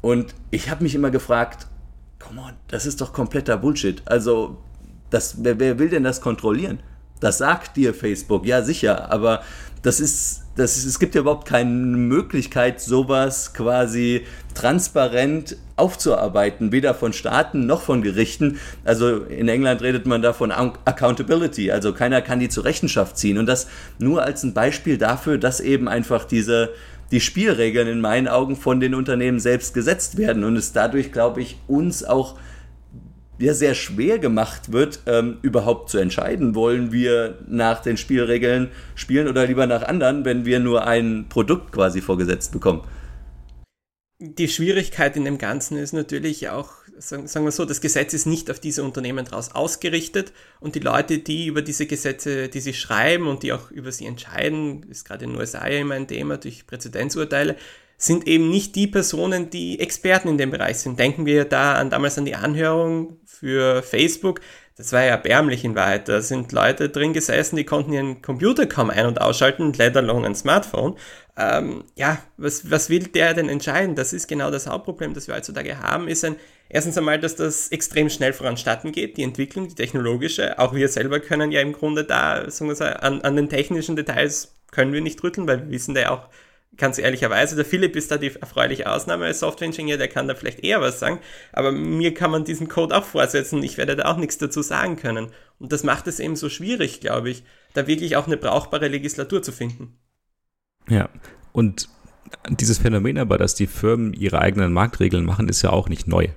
Und ich habe mich immer gefragt, come on, das ist doch kompletter Bullshit. Also, das, wer, wer will denn das kontrollieren? Das sagt dir Facebook, ja sicher, aber das ist, das es gibt ja überhaupt keine Möglichkeit, sowas quasi transparent aufzuarbeiten, weder von Staaten noch von Gerichten. Also in England redet man da von Accountability, also keiner kann die zur Rechenschaft ziehen. Und das nur als ein Beispiel dafür, dass eben einfach diese, die Spielregeln in meinen Augen von den Unternehmen selbst gesetzt werden und es dadurch, glaube ich, uns auch ja, sehr schwer gemacht wird, ähm, überhaupt zu entscheiden, wollen wir nach den Spielregeln spielen oder lieber nach anderen, wenn wir nur ein Produkt quasi vorgesetzt bekommen. die Schwierigkeit in dem Ganzen ist natürlich auch, sagen, wir so, das Gesetz ist nicht auf diese Unternehmen draus ausgerichtet und die Leute, die über diese Gesetze, die sie schreiben und die auch über sie entscheiden, ist gerade in den USA immer ein Thema durch Präzedenzurteile, sind eben nicht die Personen, die Experten in dem Bereich sind. Denken wir da an damals an die Anhörung für Facebook. Das war ja erbärmlich in Wahrheit. Da sind Leute drin gesessen, die konnten ihren Computer kaum ein- und ausschalten, let alone ein Smartphone. Ähm, ja, was, was will der denn entscheiden? Das ist genau das Hauptproblem, das wir heutzutage haben, ist ein, erstens einmal, dass das extrem schnell voranstatten geht, die Entwicklung, die technologische. Auch wir selber können ja im Grunde da, sagen wir so, an, an den technischen Details können wir nicht rütteln, weil wir wissen da ja auch, ganz ehrlicherweise, der Philipp ist da die erfreuliche Ausnahme als Software-Ingenieur, der kann da vielleicht eher was sagen, aber mir kann man diesen Code auch vorsetzen, ich werde da auch nichts dazu sagen können. Und das macht es eben so schwierig, glaube ich, da wirklich auch eine brauchbare Legislatur zu finden. Ja, und dieses Phänomen aber, dass die Firmen ihre eigenen Marktregeln machen, ist ja auch nicht neu.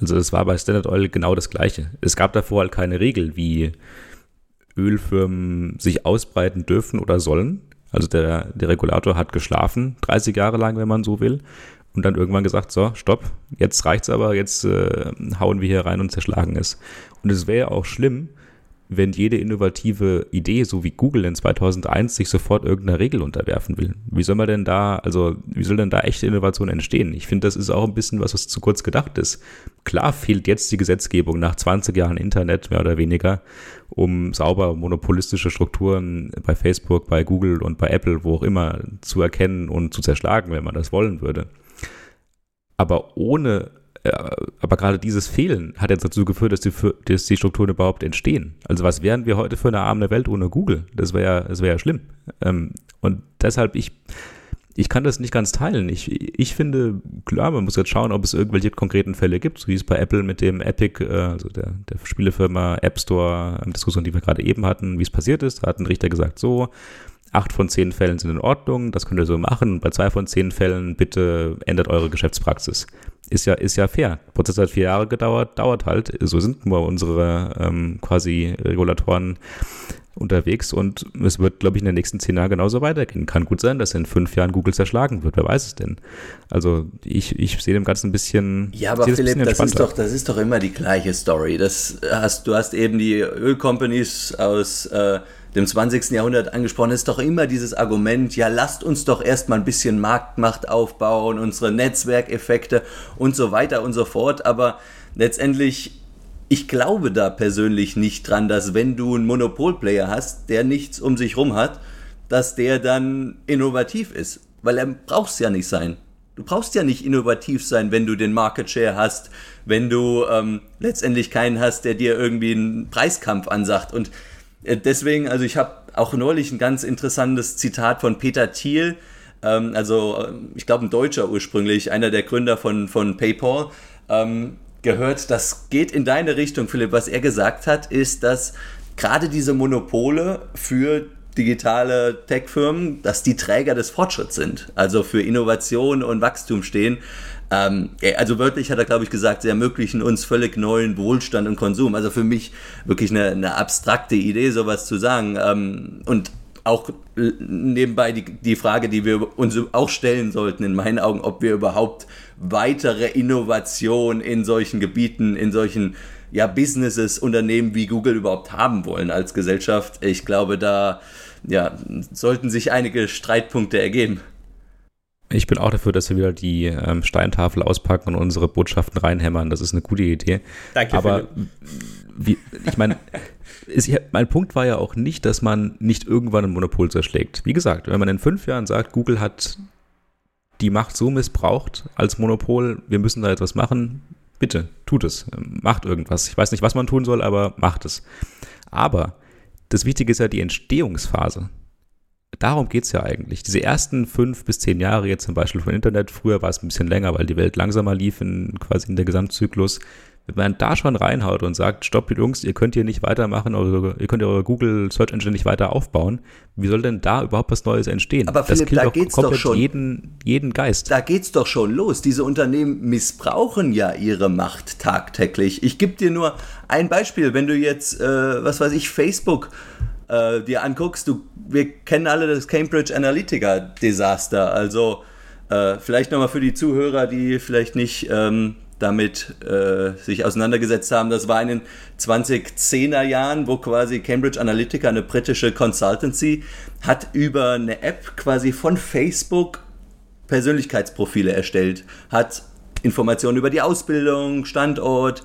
Also es war bei Standard Oil genau das Gleiche. Es gab davor halt keine Regel, wie Ölfirmen sich ausbreiten dürfen oder sollen. Also der, der Regulator hat geschlafen, 30 Jahre lang, wenn man so will, und dann irgendwann gesagt, so, stopp, jetzt reicht's aber, jetzt äh, hauen wir hier rein und zerschlagen es. Und es wäre auch schlimm, wenn jede innovative Idee, so wie Google in 2001, sich sofort irgendeiner Regel unterwerfen will. Wie soll man denn da, also wie soll denn da echte Innovation entstehen? Ich finde, das ist auch ein bisschen was, was zu kurz gedacht ist. Klar fehlt jetzt die Gesetzgebung nach 20 Jahren Internet, mehr oder weniger, um sauber monopolistische Strukturen bei Facebook, bei Google und bei Apple, wo auch immer, zu erkennen und zu zerschlagen, wenn man das wollen würde. Aber ohne aber gerade dieses Fehlen hat jetzt dazu geführt, dass die, dass die Strukturen überhaupt entstehen. Also was wären wir heute für eine arme Welt ohne Google? Das wäre ja, das wäre ja schlimm. Ähm, und deshalb, ich, ich kann das nicht ganz teilen. Ich, ich finde, klar, man muss jetzt schauen, ob es irgendwelche konkreten Fälle gibt, so wie es bei Apple mit dem Epic, äh, also der, der Spielefirma App Store, ähm, Diskussion, die wir gerade eben hatten, wie es passiert ist. Da hat ein Richter gesagt, so, acht von zehn Fällen sind in Ordnung, das könnt ihr so machen. Bei zwei von zehn Fällen bitte ändert eure Geschäftspraxis ist ja, ist ja fair. Der Prozess hat vier Jahre gedauert, dauert halt. So sind nur unsere ähm, quasi Regulatoren unterwegs und es wird, glaube ich, in den nächsten zehn Jahren genauso weitergehen. Kann gut sein, dass in fünf Jahren Google zerschlagen wird. Wer weiß es denn? Also ich, ich sehe dem Ganzen ein bisschen. Ja, aber Philipp, das, das ist doch, das ist doch immer die gleiche Story. Das hast, du hast eben die Ölcompanies aus äh, dem 20. Jahrhundert angesprochen, ist doch immer dieses Argument, ja, lasst uns doch erstmal ein bisschen Marktmacht aufbauen, unsere Netzwerkeffekte und so weiter und so fort. Aber letztendlich, ich glaube da persönlich nicht dran, dass wenn du einen Monopolplayer hast, der nichts um sich rum hat, dass der dann innovativ ist. Weil er braucht es ja nicht sein. Du brauchst ja nicht innovativ sein, wenn du den Market Share hast, wenn du ähm, letztendlich keinen hast, der dir irgendwie einen Preiskampf ansagt. Und deswegen, also ich habe auch neulich ein ganz interessantes Zitat von Peter Thiel, ähm, also äh, ich glaube ein Deutscher ursprünglich, einer der Gründer von, von PayPal, ähm, gehört. Das geht in deine Richtung, Philipp. Was er gesagt hat, ist, dass gerade diese Monopole für digitale Tech-Firmen, dass die Träger des Fortschritts sind, also für Innovation und Wachstum stehen. Ähm, also wörtlich hat er, glaube ich, gesagt, sie ermöglichen uns völlig neuen Wohlstand und Konsum. Also für mich wirklich eine, eine abstrakte Idee, sowas zu sagen. Ähm, und auch nebenbei die, die Frage, die wir uns auch stellen sollten, in meinen Augen, ob wir überhaupt weitere Innovation in solchen Gebieten, in solchen ja, Businesses, Unternehmen wie Google überhaupt haben wollen als Gesellschaft. Ich glaube, da ja, sollten sich einige Streitpunkte ergeben. Ich bin auch dafür, dass wir wieder die ähm, Steintafel auspacken und unsere Botschaften reinhämmern. Das ist eine gute Idee. Danke. Aber wie, ich meine, (laughs) mein Punkt war ja auch nicht, dass man nicht irgendwann ein Monopol zerschlägt. Wie gesagt, wenn man in fünf Jahren sagt, Google hat die Macht so missbraucht als Monopol, wir müssen da etwas machen, bitte, tut es. Macht irgendwas. Ich weiß nicht, was man tun soll, aber macht es. Aber das Wichtige ist ja die Entstehungsphase darum geht es ja eigentlich. Diese ersten fünf bis zehn Jahre jetzt zum Beispiel von Internet, früher war es ein bisschen länger, weil die Welt langsamer lief in, quasi in der Gesamtzyklus. Wenn man da schon reinhaut und sagt, stopp, Jungs, ihr könnt hier nicht weitermachen, eure, ihr könnt eure Google Search Engine nicht weiter aufbauen, wie soll denn da überhaupt was Neues entstehen? Aber Philipp, das killt da geht's doch schon. Jeden, jeden Geist. Da geht's doch schon los. Diese Unternehmen missbrauchen ja ihre Macht tagtäglich. Ich gebe dir nur ein Beispiel. Wenn du jetzt, äh, was weiß ich, Facebook äh, dir anguckst, du, wir kennen alle das Cambridge Analytica Desaster. Also Äh, vielleicht nochmal für die Zuhörer, die vielleicht nicht ähm, damit äh, sich auseinandergesetzt haben. Das war in den 2010er Jahren, wo quasi Cambridge Analytica, eine britische Consultancy, hat über eine App quasi von Facebook Persönlichkeitsprofile erstellt, hat Informationen über die Ausbildung, Standort,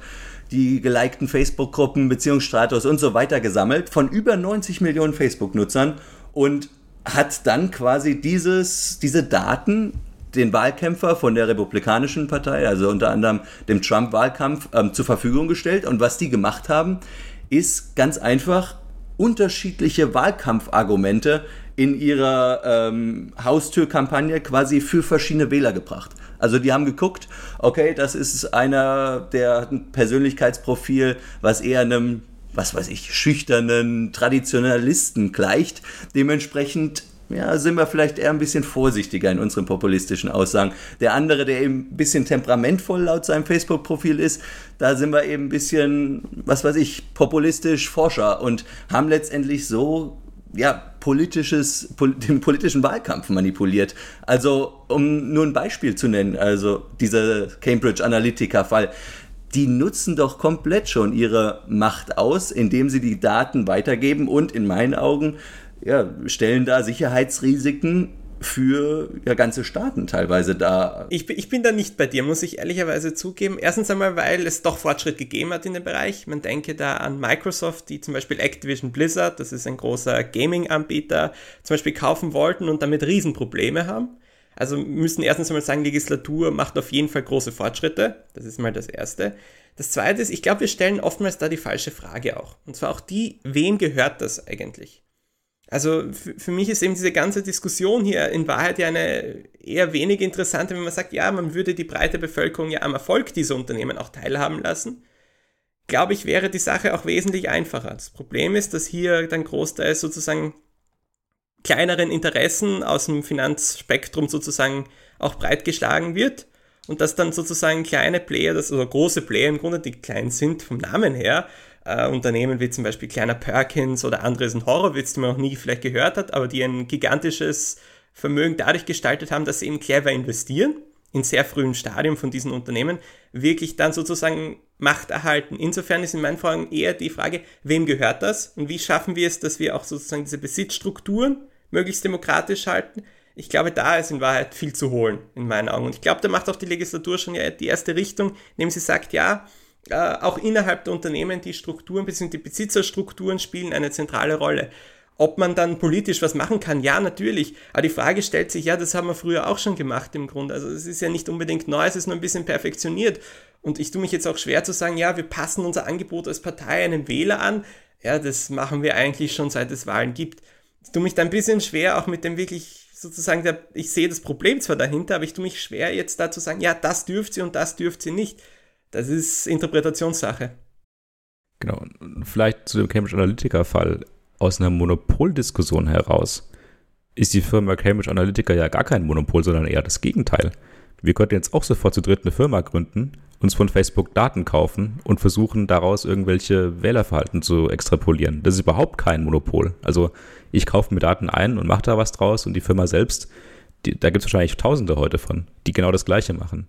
die gelikten Facebook-Gruppen, Beziehungsstatus und so weiter gesammelt von über 90 Millionen Facebook-Nutzern und hat dann quasi dieses, diese Daten den Wahlkämpfer von der Republikanischen Partei, also unter anderem dem Trump-Wahlkampf, ähm, zur Verfügung gestellt. Und was die gemacht haben, ist ganz einfach unterschiedliche Wahlkampfargumente in ihrer ähm, Haustürkampagne quasi für verschiedene Wähler gebracht. Also die haben geguckt, okay, das ist einer, der hat ein Persönlichkeitsprofil, was eher einem, was weiß ich, schüchternen Traditionalisten gleicht. Dementsprechend ja, sind wir vielleicht eher ein bisschen vorsichtiger in unseren populistischen Aussagen. Der andere, der eben ein bisschen temperamentvoll laut seinem Facebook-Profil ist, da sind wir eben ein bisschen, was weiß ich, populistisch Forscher und haben letztendlich so ja, politisches, (laughs) den politischen Wahlkampf manipuliert. Also, um nur ein Beispiel zu nennen, also dieser Cambridge Analytica-Fall, die nutzen doch komplett schon ihre Macht aus, indem sie die Daten weitergeben und in meinen Augen ja, stellen da Sicherheitsrisiken für ja, ganze Staaten teilweise da. Ich, ich bin da nicht bei dir, muss ich ehrlicherweise zugeben. Erstens einmal, weil es doch Fortschritt gegeben hat in dem Bereich. Man denke da an Microsoft, die zum Beispiel Activision Blizzard, das ist ein großer Gaming-Anbieter, zum Beispiel kaufen wollten und damit Riesenprobleme haben. Also müssen erstens einmal sagen, Legislatur macht auf jeden Fall große Fortschritte. Das ist mal das Erste. Das Zweite ist, ich glaube, wir stellen oftmals da die falsche Frage auch. Und zwar auch die, wem gehört das eigentlich? Also für mich ist eben diese ganze Diskussion hier in Wahrheit ja eine eher wenig interessante, wenn man sagt, ja, man würde die breite Bevölkerung ja am Erfolg dieser Unternehmen auch teilhaben lassen. Glaube ich, wäre die Sache auch wesentlich einfacher. Das Problem ist, dass hier dann Großteil sozusagen kleineren Interessen aus dem Finanzspektrum sozusagen auch breitgeschlagen wird und dass dann sozusagen kleine Player, das, oder große Player im Grunde, die klein sind vom Namen her, äh, Unternehmen wie zum Beispiel Kleiner Perkins oder Andresen Horowitz, die man noch nie vielleicht gehört hat, aber die ein gigantisches Vermögen dadurch gestaltet haben, dass sie eben clever investieren, in sehr frühen Stadium von diesen Unternehmen, wirklich dann sozusagen Macht erhalten. Insofern ist in meinen Fragen eher die Frage, wem gehört das und wie schaffen wir es, dass wir auch sozusagen diese Besitzstrukturen möglichst demokratisch halten. Ich glaube, da ist in Wahrheit viel zu holen, in meinen Augen. Und ich glaube, da macht auch die Legislatur schon ja die erste Richtung, indem sie sagt, ja, äh, auch innerhalb der Unternehmen die Strukturen bzw. die Besitzerstrukturen spielen eine zentrale Rolle. Ob man dann politisch was machen kann, ja, natürlich. Aber die Frage stellt sich, ja, das haben wir früher auch schon gemacht im Grunde. Also es ist ja nicht unbedingt neu, es ist nur ein bisschen perfektioniert. Und ich tue mich jetzt auch schwer zu sagen, ja, wir passen unser Angebot als Partei einem Wähler an. Ja, das machen wir eigentlich schon seit es Wahlen gibt. Ich tue mich da ein bisschen schwer, auch mit dem wirklich sozusagen, der, ich sehe das Problem zwar dahinter, aber ich tue mich schwer jetzt da zu sagen, ja, das dürft sie und das dürft sie nicht. Das ist Interpretationssache. Genau. Vielleicht zu dem Cambridge Analytica-Fall aus einer Monopoldiskussion heraus ist die Firma Cambridge Analytica ja gar kein Monopol, sondern eher das Gegenteil. Wir könnten jetzt auch sofort zu dritt eine Firma gründen, uns von Facebook Daten kaufen und versuchen daraus irgendwelche Wählerverhalten zu extrapolieren. Das ist überhaupt kein Monopol. Also ich kaufe mir Daten ein und mache da was draus und die Firma selbst die, da gibt es wahrscheinlich Tausende heute von, die genau das Gleiche machen.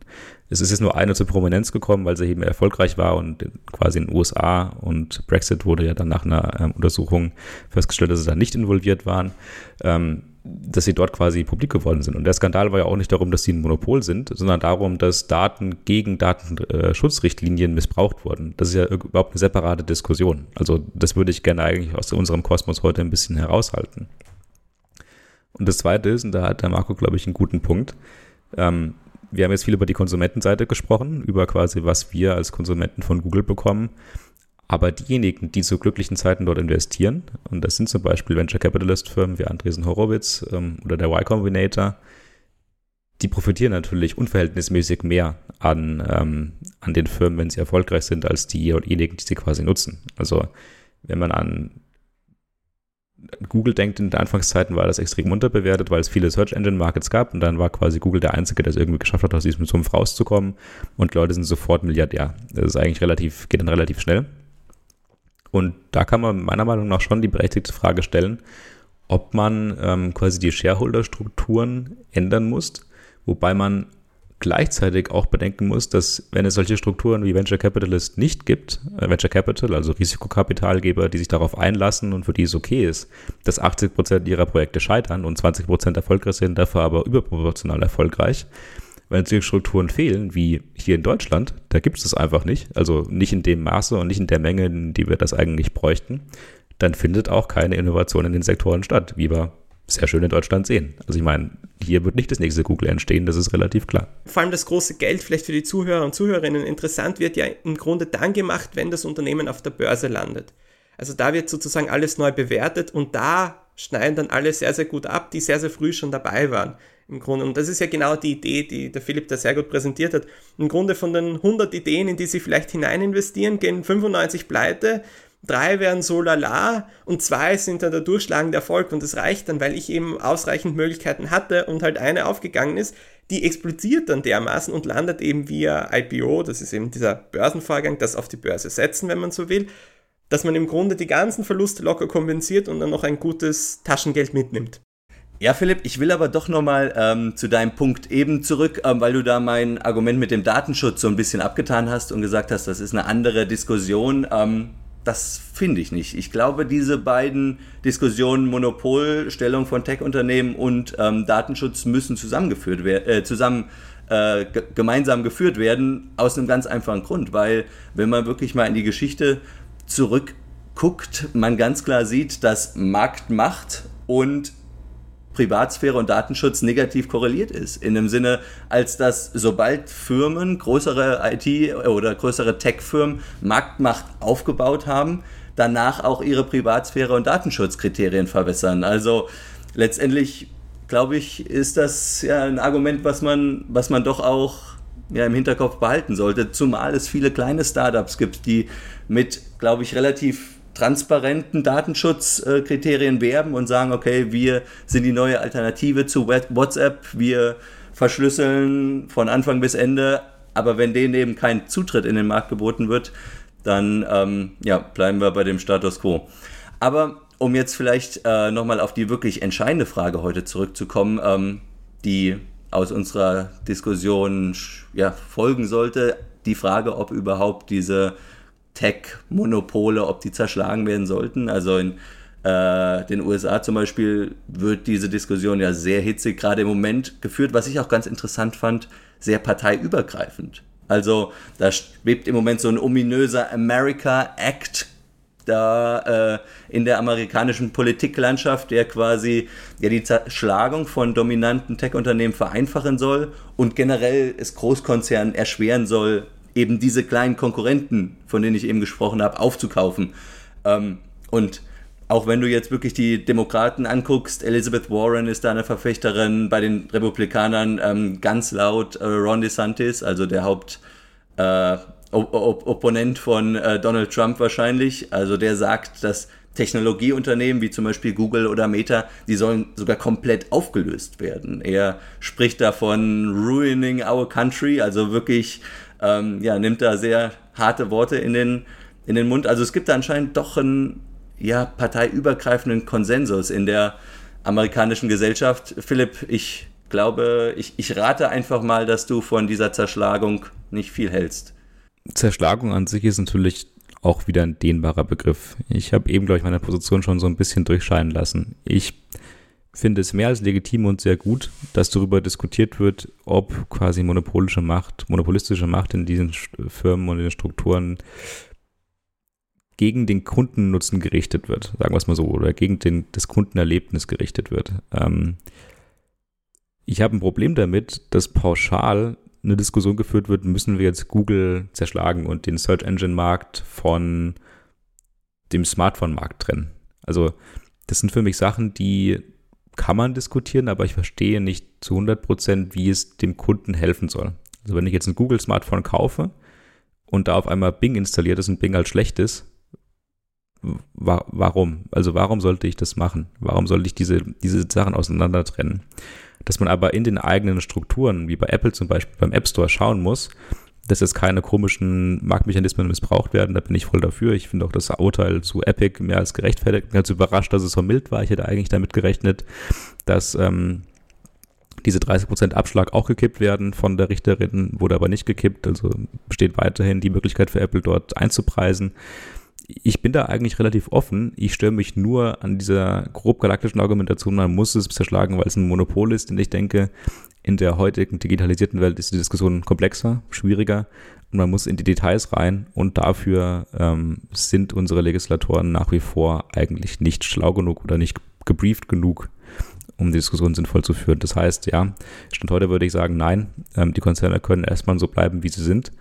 Es ist jetzt nur eine zur Prominenz gekommen, weil sie eben erfolgreich war und quasi in den USA und Brexit wurde ja dann nach einer ähm, Untersuchung festgestellt, dass sie da nicht involviert waren, ähm, dass sie dort quasi publik geworden sind. Und der Skandal war ja auch nicht darum, dass sie ein Monopol sind, sondern darum, dass Daten gegen Datenschutzrichtlinien missbraucht wurden. Das ist ja überhaupt eine separate Diskussion. Also das würde ich gerne eigentlich aus unserem Kosmos heute ein bisschen heraushalten. Und das Zweite ist, und da hat der Marco, glaube ich, einen guten Punkt, ähm, wir haben jetzt viel über die Konsumentenseite gesprochen, über quasi, was wir als Konsumenten von Google bekommen. Aber diejenigen, die zu glücklichen Zeiten dort investieren, und das sind zum Beispiel Venture Capitalist Firmen wie Andresen Horowitz ähm, oder der Y Combinator, die profitieren natürlich unverhältnismäßig mehr an, ähm, an den Firmen, wenn sie erfolgreich sind, als diejenigen, die sie quasi nutzen. Also wenn man an Google denkt, in den Anfangszeiten war das extrem unterbewertet, weil es viele Search Engine Markets gab und dann war quasi Google der Einzige, der es irgendwie geschafft hat, aus diesem Sumpf rauszukommen und Leute sind sofort Milliardär. Das ist eigentlich relativ, geht dann relativ schnell. Und da kann man meiner Meinung nach schon die berechtigte Frage stellen, ob man ähm, quasi die Shareholder-Strukturen ändern muss, wobei man gleichzeitig auch bedenken muss, dass wenn es solche Strukturen wie Venture Capitalist nicht gibt, äh Venture Capital, also Risikokapitalgeber, die sich darauf einlassen und für die es okay ist, dass 80 Prozent ihrer Projekte scheitern und 20 Prozent erfolgreich sind, dafür aber überproportional erfolgreich, wenn solche Strukturen fehlen, wie hier in Deutschland, da gibt es das einfach nicht, also nicht in dem Maße und nicht in der Menge, in die wir das eigentlich bräuchten, dann findet auch keine Innovation in den Sektoren statt, wie wir sehr schön in Deutschland sehen. Also ich meine, hier wird nicht das nächste Google entstehen, das ist relativ klar. Vor allem das große Geld vielleicht für die Zuhörer und Zuhörerinnen interessant wird ja im Grunde dann gemacht, wenn das Unternehmen auf der Börse landet. Also da wird sozusagen alles neu bewertet und da schneiden dann alle sehr, sehr gut ab, die sehr, sehr früh schon dabei waren. Im Grunde. Und das ist ja genau die Idee, die der Philipp da sehr gut präsentiert hat. Im Grunde von den 100 Ideen, in die sie vielleicht hinein investieren, gehen 95 pleite drei wären so lala und zwei sind dann der durchschlagende Erfolg und das reicht dann, weil ich eben ausreichend Möglichkeiten hatte und halt eine aufgegangen ist, die explodiert dann dermaßen und landet eben via IPO, das ist eben dieser Börsenvorgang, das auf die Börse setzen, wenn man so will, dass man im Grunde die ganzen Verluste locker kompensiert und dann noch ein gutes Taschengeld mitnimmt. Ja, Philipp, ich will aber doch nochmal ähm, zu deinem Punkt eben zurück, ähm, weil du da mein Argument mit dem Datenschutz so ein bisschen abgetan hast und gesagt hast, das ist eine andere Diskussion. Ähm, das finde ich nicht. Ich glaube, diese beiden Diskussionen, Monopolstellung von Tech-Unternehmen und ähm, Datenschutz müssen zusammengeführt werden, äh, zusammen äh, gemeinsam geführt werden, aus einem ganz einfachen Grund, weil wenn man wirklich mal in die Geschichte zurückguckt, man ganz klar sieht, dass Markt macht und Privatsphäre und Datenschutz negativ korreliert ist. In dem Sinne, als dass sobald Firmen, größere IT- oder größere Tech-Firmen Marktmacht aufgebaut haben, danach auch ihre Privatsphäre und Datenschutzkriterien verwässern. Also letztendlich, glaube ich, ist das ja ein Argument, was man, was man doch auch ja, im Hinterkopf behalten sollte, zumal es viele kleine Startups gibt, die mit, glaube ich, relativ transparenten Datenschutzkriterien werben und sagen, okay, wir sind die neue Alternative zu WhatsApp, wir verschlüsseln von Anfang bis Ende, aber wenn denen eben kein Zutritt in den Markt geboten wird, dann ähm, ja, bleiben wir bei dem Status quo. Aber um jetzt vielleicht äh, nochmal auf die wirklich entscheidende Frage heute zurückzukommen, ähm, die aus unserer Diskussion ja, folgen sollte, die Frage, ob überhaupt diese Tech-Monopole, ob die zerschlagen werden sollten. Also in äh, den USA zum Beispiel wird diese Diskussion ja sehr hitzig gerade im Moment geführt, was ich auch ganz interessant fand, sehr parteiübergreifend. Also da schwebt im Moment so ein ominöser America Act da äh, in der amerikanischen Politiklandschaft, der quasi ja die Zerschlagung von dominanten Tech-Unternehmen vereinfachen soll und generell es Großkonzernen erschweren soll, eben diese kleinen Konkurrenten, von denen ich eben gesprochen habe, aufzukaufen. Ähm, und auch wenn du jetzt wirklich die Demokraten anguckst, Elizabeth Warren ist da eine Verfechterin, bei den Republikanern ähm, ganz laut äh, Ron DeSantis, also der Haupt äh, Opponent von äh, Donald Trump wahrscheinlich. Also der sagt, dass Technologieunternehmen wie zum Beispiel Google oder Meta, die sollen sogar komplett aufgelöst werden. Er spricht davon ruining our country, also wirklich ähm, ja, nimmt da sehr harte Worte in den, in den Mund. Also es gibt da anscheinend doch einen ja, parteiübergreifenden Konsensus in der amerikanischen Gesellschaft. Philipp, ich glaube, ich, ich rate einfach mal, dass du von dieser Zerschlagung nicht viel hältst. Zerschlagung an sich ist natürlich auch wieder ein dehnbarer Begriff. Ich habe eben, glaube ich, meine Position schon so ein bisschen durchscheinen lassen. Ich finde es mehr als legitim und sehr gut, dass darüber diskutiert wird, ob quasi monopolische Macht, monopolistische Macht in diesen Firmen und in den Strukturen gegen den Kundennutzen gerichtet wird, sagen wir es mal so, oder gegen den, das Kundenerlebnis gerichtet wird. Ähm, ich habe ein Problem damit, dass pauschal eine Diskussion geführt wird, müssen wir jetzt Google zerschlagen und den Search Engine Markt von dem Smartphone Markt trennen. Also das sind für mich Sachen, die kann man diskutieren, aber ich verstehe nicht zu 100 Prozent, wie es dem Kunden helfen soll. Also wenn ich jetzt ein Google Smartphone kaufe und da auf einmal Bing installiert ist und Bing halt schlecht ist, wa warum? Also warum sollte ich das machen? Warum sollte ich diese, diese Sachen auseinander trennen? Dass man aber in den eigenen Strukturen, wie bei Apple zum Beispiel beim App Store schauen muss, dass jetzt keine komischen Marktmechanismen missbraucht werden, da bin ich voll dafür. Ich finde auch das Urteil zu Epic mehr als gerechtfertigt. Bin ganz überrascht, dass es so mild war. Ich hätte eigentlich damit gerechnet, dass ähm, diese 30% Abschlag auch gekippt werden von der Richterin, wurde aber nicht gekippt. Also besteht weiterhin die Möglichkeit für Apple dort einzupreisen. Ich bin da eigentlich relativ offen. Ich störe mich nur an dieser grob galaktischen Argumentation, man muss es zerschlagen, weil es ein Monopol ist. Und ich denke, in der heutigen digitalisierten Welt ist die Diskussion komplexer, schwieriger und man muss in die Details rein. Und dafür ähm, sind unsere Legislatoren nach wie vor eigentlich nicht schlau genug oder nicht gebrieft genug, um die Diskussion sinnvoll zu führen. Das heißt, ja, Stand heute würde ich sagen, nein, ähm, die Konzerne können erstmal so bleiben, wie sie sind.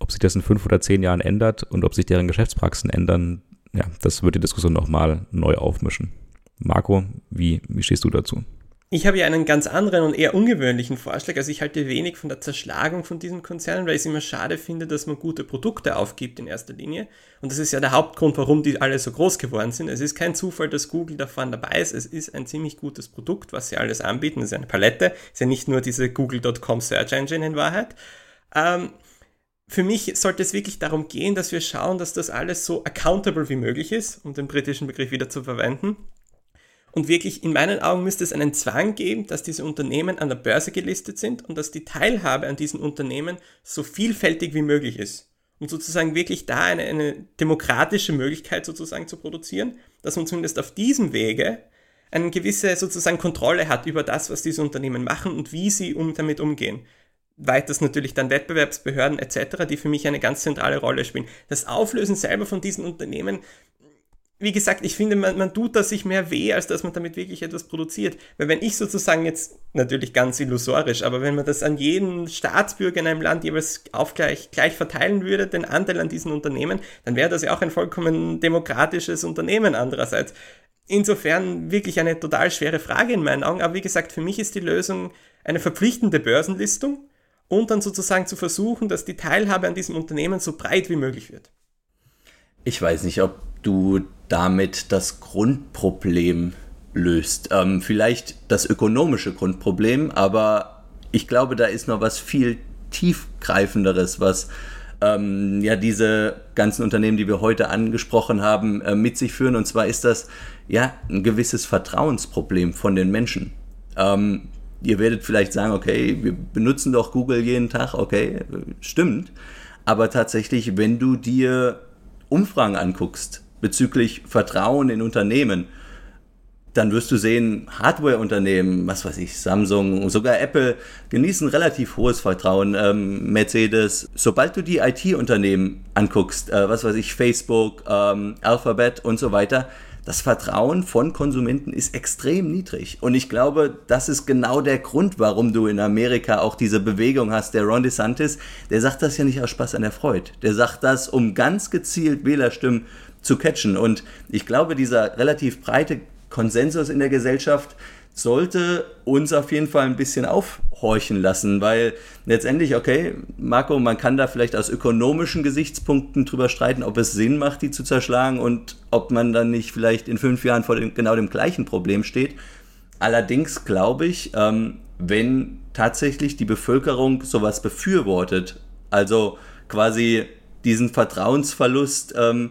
Ob sich das in fünf oder zehn Jahren ändert und ob sich deren Geschäftspraxen ändern, ja, das wird die Diskussion nochmal neu aufmischen. Marco, wie, wie stehst du dazu? Ich habe ja einen ganz anderen und eher ungewöhnlichen Vorschlag. Also ich halte wenig von der Zerschlagung von diesen Konzernen, weil ich es immer schade finde, dass man gute Produkte aufgibt in erster Linie. Und das ist ja der Hauptgrund, warum die alle so groß geworden sind. Es ist kein Zufall, dass Google da vorne dabei ist. Es ist ein ziemlich gutes Produkt, was sie alles anbieten. Es ist eine Palette. Es ist ja nicht nur diese Google.com Search Engine in Wahrheit. Ähm, für mich sollte es wirklich darum gehen, dass wir schauen, dass das alles so accountable wie möglich ist, um den britischen Begriff wieder zu verwenden und wirklich, in meinen Augen müsste es einen Zwang geben, dass diese Unternehmen an der Börse gelistet sind und dass die Teilhabe an diesen Unternehmen so vielfältig wie möglich ist. Um sozusagen wirklich da eine, eine demokratische Möglichkeit sozusagen zu produzieren, dass man zumindest auf diesem Wege eine gewisse sozusagen Kontrolle hat über das, was diese Unternehmen machen und wie sie um, damit umgehen. Weiters natürlich dann Wettbewerbsbehörden etc., die für mich eine ganz zentrale Rolle spielen. Das Auflösen selber von diesen Unternehmen wie gesagt, ich finde, man, man tut da sich mehr weh, als dass man damit wirklich etwas produziert. Weil wenn ich sozusagen jetzt, natürlich ganz illusorisch, aber wenn man das an jeden Staatsbürger in einem Land jeweils auf gleich, gleich verteilen würde, den Anteil an diesen Unternehmen, dann wäre das ja auch ein vollkommen demokratisches Unternehmen andererseits. Insofern wirklich eine total schwere Frage in meinen Augen. Aber wie gesagt, für mich ist die Lösung eine verpflichtende Börsenlistung und dann sozusagen zu versuchen, dass die Teilhabe an diesem Unternehmen so breit wie möglich wird. Ich weiß nicht, ob du damit das Grundproblem löst. Ähm, vielleicht das ökonomische Grundproblem, aber ich glaube, da ist noch was viel tiefgreifenderes, was ähm, ja diese ganzen Unternehmen, die wir heute angesprochen haben, äh, mit sich führen. Und zwar ist das ja ein gewisses Vertrauensproblem von den Menschen. Ähm, ihr werdet vielleicht sagen, okay, wir benutzen doch Google jeden Tag, okay, stimmt. Aber tatsächlich, wenn du dir Umfragen anguckst bezüglich Vertrauen in Unternehmen, dann wirst du sehen, Hardware-Unternehmen, was weiß ich, Samsung, sogar Apple genießen relativ hohes Vertrauen, ähm, Mercedes. Sobald du die IT-Unternehmen anguckst, äh, was weiß ich, Facebook, ähm, Alphabet und so weiter, das Vertrauen von Konsumenten ist extrem niedrig. Und ich glaube, das ist genau der Grund, warum du in Amerika auch diese Bewegung hast. Der Ron DeSantis, der sagt das ja nicht aus Spaß an der Freude. Der sagt das, um ganz gezielt Wählerstimmen zu catchen. Und ich glaube, dieser relativ breite Konsensus in der Gesellschaft sollte uns auf jeden Fall ein bisschen aufhorchen lassen, weil letztendlich, okay, Marco, man kann da vielleicht aus ökonomischen Gesichtspunkten drüber streiten, ob es Sinn macht, die zu zerschlagen und ob man dann nicht vielleicht in fünf Jahren vor dem, genau dem gleichen Problem steht. Allerdings glaube ich, ähm, wenn tatsächlich die Bevölkerung sowas befürwortet, also quasi diesen Vertrauensverlust ähm,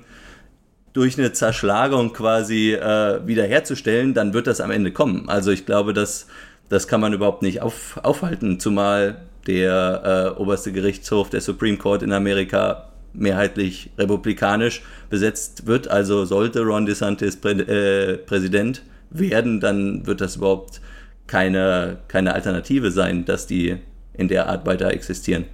durch eine Zerschlagung quasi äh, wiederherzustellen, dann wird das am Ende kommen. Also ich glaube, das, das kann man überhaupt nicht auf, aufhalten, zumal der äh, oberste Gerichtshof, der Supreme Court in Amerika mehrheitlich republikanisch besetzt wird. Also sollte Ron DeSantis Prä äh, Präsident werden, dann wird das überhaupt keine, keine Alternative sein, dass die in der Art weiter existieren.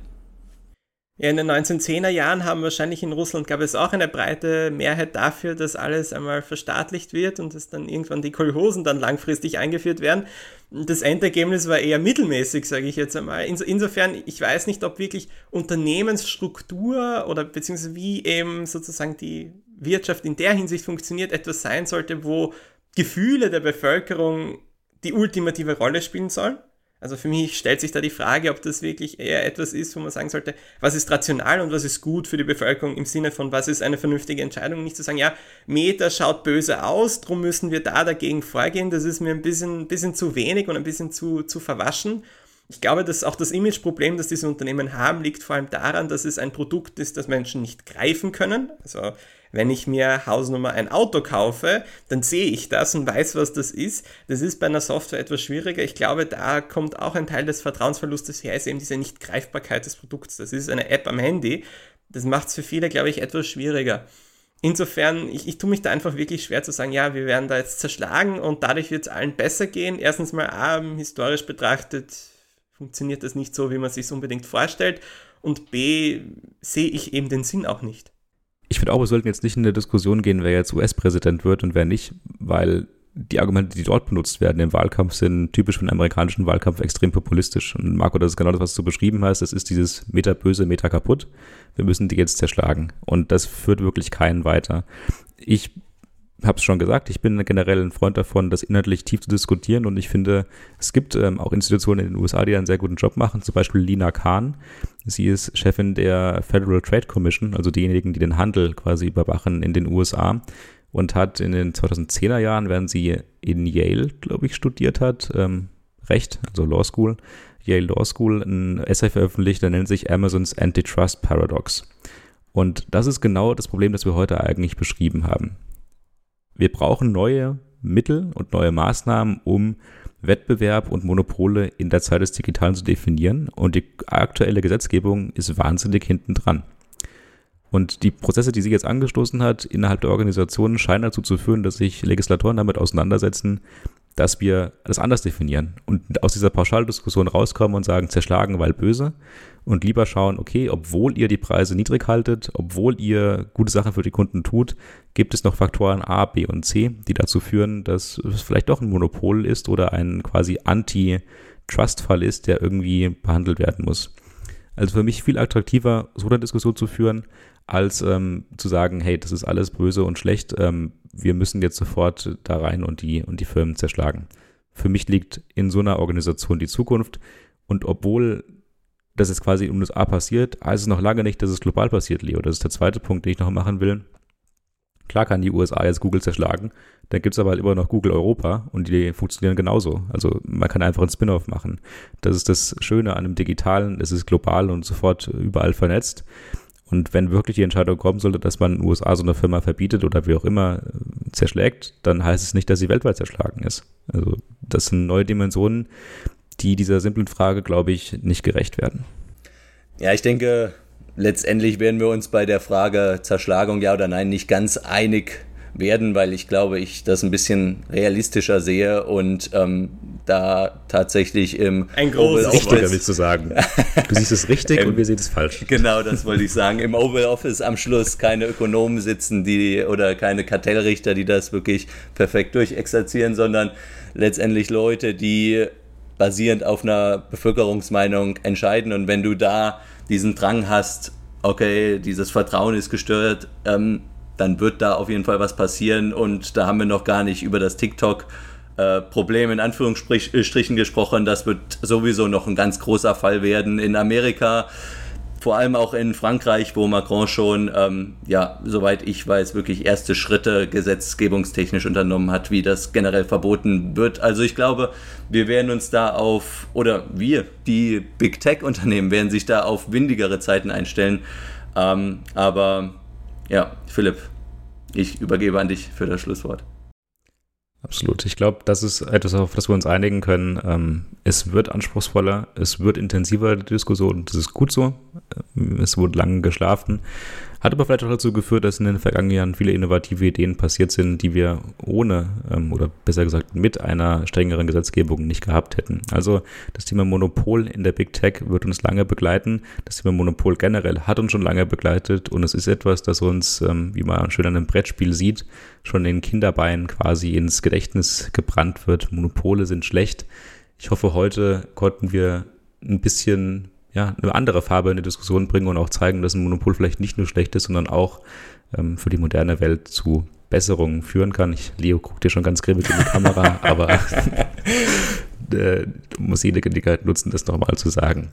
Ja, in den 1910er Jahren haben wahrscheinlich in Russland gab es auch eine breite Mehrheit dafür, dass alles einmal verstaatlicht wird und dass dann irgendwann die Kolhosen dann langfristig eingeführt werden. Das Endergebnis war eher mittelmäßig, sage ich jetzt einmal. insofern, ich weiß nicht, ob wirklich Unternehmensstruktur oder beziehungsweise wie eben sozusagen die Wirtschaft in der Hinsicht funktioniert, etwas sein sollte, wo Gefühle der Bevölkerung die ultimative Rolle spielen sollen also für mich stellt sich da die Frage, ob das wirklich eher etwas ist, wo man sagen sollte, was ist rational und was ist gut für die Bevölkerung im Sinne von, was ist eine vernünftige Entscheidung. Nicht zu sagen, ja, Meta schaut böse aus, drum müssen wir da dagegen vorgehen. Das ist mir ein bisschen, bisschen zu wenig und ein bisschen zu, zu verwaschen. Ich glaube, dass auch das Imageproblem, das diese Unternehmen haben, liegt vor allem daran, dass es ein Produkt ist, das Menschen nicht greifen können. Also wenn ich mir Hausnummer ein Auto kaufe, dann sehe ich das und weiß, was das ist. Das ist bei einer Software etwas schwieriger. Ich glaube, da kommt auch ein Teil des Vertrauensverlustes her, ist eben diese Nicht-Greifbarkeit des Produkts. Das ist eine App am Handy. Das macht es für viele, glaube ich, etwas schwieriger. Insofern, ich, ich tue mich da einfach wirklich schwer zu sagen, ja, wir werden da jetzt zerschlagen und dadurch wird es allen besser gehen. Erstens mal, A, historisch betrachtet, funktioniert das nicht so, wie man sich unbedingt vorstellt. Und B, sehe ich eben den Sinn auch nicht. Ich finde auch, wir sollten jetzt nicht in der Diskussion gehen, wer jetzt US-Präsident wird und wer nicht, weil die Argumente, die dort benutzt werden im Wahlkampf, sind typisch für den amerikanischen Wahlkampf extrem populistisch. Und Marco, das ist genau das, was du beschrieben hast. Das ist dieses Meter böse, Meter kaputt. Wir müssen die jetzt zerschlagen. Und das führt wirklich keinen weiter. Ich habe es schon gesagt, ich bin generell ein Freund davon, das inhaltlich tief zu diskutieren. Und ich finde, es gibt ähm, auch Institutionen in den USA, die einen sehr guten Job machen. Zum Beispiel Lina Kahn. Sie ist Chefin der Federal Trade Commission, also diejenigen, die den Handel quasi überwachen in den USA und hat in den 2010er Jahren, während sie in Yale, glaube ich, studiert hat, ähm, Recht, also Law School, Yale Law School, ein Essay veröffentlicht, der nennt sich Amazons Antitrust Paradox. Und das ist genau das Problem, das wir heute eigentlich beschrieben haben. Wir brauchen neue Mittel und neue Maßnahmen, um Wettbewerb und Monopole in der Zeit des Digitalen zu definieren. Und die aktuelle Gesetzgebung ist wahnsinnig hinten dran. Und die Prozesse, die sie jetzt angestoßen hat innerhalb der Organisation, scheinen dazu zu führen, dass sich Legislatoren damit auseinandersetzen, dass wir das anders definieren und aus dieser Pauschaldiskussion rauskommen und sagen, zerschlagen, weil böse und lieber schauen, okay, obwohl ihr die Preise niedrig haltet, obwohl ihr gute Sachen für die Kunden tut, gibt es noch Faktoren A, B und C, die dazu führen, dass es vielleicht doch ein Monopol ist oder ein quasi Anti-Trust-Fall ist, der irgendwie behandelt werden muss. Also für mich viel attraktiver, so eine Diskussion zu führen, als ähm, zu sagen, hey, das ist alles böse und schlecht, ähm, wir müssen jetzt sofort da rein und die, und die Firmen zerschlagen. Für mich liegt in so einer Organisation die Zukunft und obwohl das jetzt quasi um das A passiert, heißt es noch lange nicht, dass es global passiert, Leo. Das ist der zweite Punkt, den ich noch machen will. Klar kann die USA jetzt Google zerschlagen, dann gibt es aber halt immer noch Google Europa und die funktionieren genauso. Also man kann einfach einen Spin-off machen. Das ist das Schöne an dem Digitalen, es ist global und sofort überall vernetzt. Und wenn wirklich die Entscheidung kommen sollte, dass man in den USA so eine Firma verbietet oder wie auch immer äh, zerschlägt, dann heißt es nicht, dass sie weltweit zerschlagen ist. Also das sind neue Dimensionen, die dieser simplen Frage, glaube ich, nicht gerecht werden. Ja, ich denke, letztendlich werden wir uns bei der Frage Zerschlagung ja oder nein nicht ganz einig werden, weil ich glaube, ich das ein bisschen realistischer sehe und ähm, da tatsächlich im ein großes richtiger willst du sagen. Du siehst es richtig ähm, (laughs) und wir sehen es falsch. Genau, das wollte ich sagen. Im Oval Office am Schluss keine Ökonomen sitzen, die oder keine Kartellrichter, die das wirklich perfekt durchexerzieren, sondern letztendlich Leute, die basierend auf einer Bevölkerungsmeinung entscheiden und wenn du da diesen Drang hast, okay, dieses Vertrauen ist gestört, ähm, dann wird da auf jeden Fall was passieren und da haben wir noch gar nicht über das TikTok äh, Problem in Anführungsstrichen gesprochen. Das wird sowieso noch ein ganz großer Fall werden in Amerika, vor allem auch in Frankreich, wo Macron schon, ähm, ja, soweit ich weiß, wirklich erste Schritte gesetzgebungstechnisch unternommen hat, wie das generell verboten wird. Also ich glaube, wir werden uns da auf, oder wir, die Big Tech-Unternehmen, werden sich da auf windigere Zeiten einstellen. Ähm, aber ja, Philipp, ich übergebe an dich für das Schlusswort. Absolut. Ich glaube, das ist etwas, auf das wir uns einigen können. Ähm, es wird anspruchsvoller, es wird intensiver, die Diskussion. Das ist gut so. Ähm, es wurde lange geschlafen. Hat aber vielleicht auch dazu geführt, dass in den vergangenen Jahren viele innovative Ideen passiert sind, die wir ohne ähm, oder besser gesagt mit einer strengeren Gesetzgebung nicht gehabt hätten. Also das Thema Monopol in der Big Tech wird uns lange begleiten. Das Thema Monopol generell hat uns schon lange begleitet und es ist etwas, das uns, ähm, wie man schön an einem Brettspiel sieht, schon in Kinderbeinen quasi ins Gedächtnis gebrannt wird. Monopole sind schlecht. Ich hoffe, heute konnten wir ein bisschen ja, eine andere Farbe in die Diskussion bringen und auch zeigen, dass ein Monopol vielleicht nicht nur schlecht ist, sondern auch ähm, für die moderne Welt zu Besserungen führen kann. Ich, Leo guckt dir schon ganz grimmig in die Kamera, (laughs) aber äh, muss jede Gelegenheit nutzen, das nochmal zu sagen.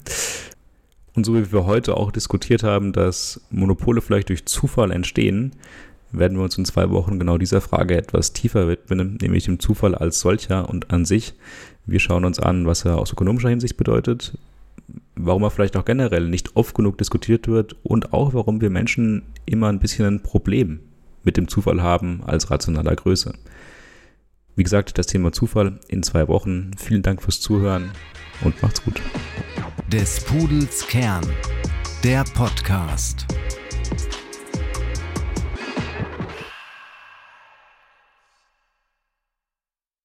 Und so wie wir heute auch diskutiert haben, dass Monopole vielleicht durch Zufall entstehen, werden wir uns in zwei Wochen genau dieser Frage etwas tiefer widmen, nämlich dem Zufall als solcher und an sich. Wir schauen uns an, was er aus ökonomischer Hinsicht bedeutet, warum er vielleicht auch generell nicht oft genug diskutiert wird und auch warum wir Menschen immer ein bisschen ein Problem mit dem Zufall haben als rationaler Größe. Wie gesagt, das Thema Zufall in zwei Wochen. Vielen Dank fürs Zuhören und macht's gut. Des Pudels Kern, der Podcast.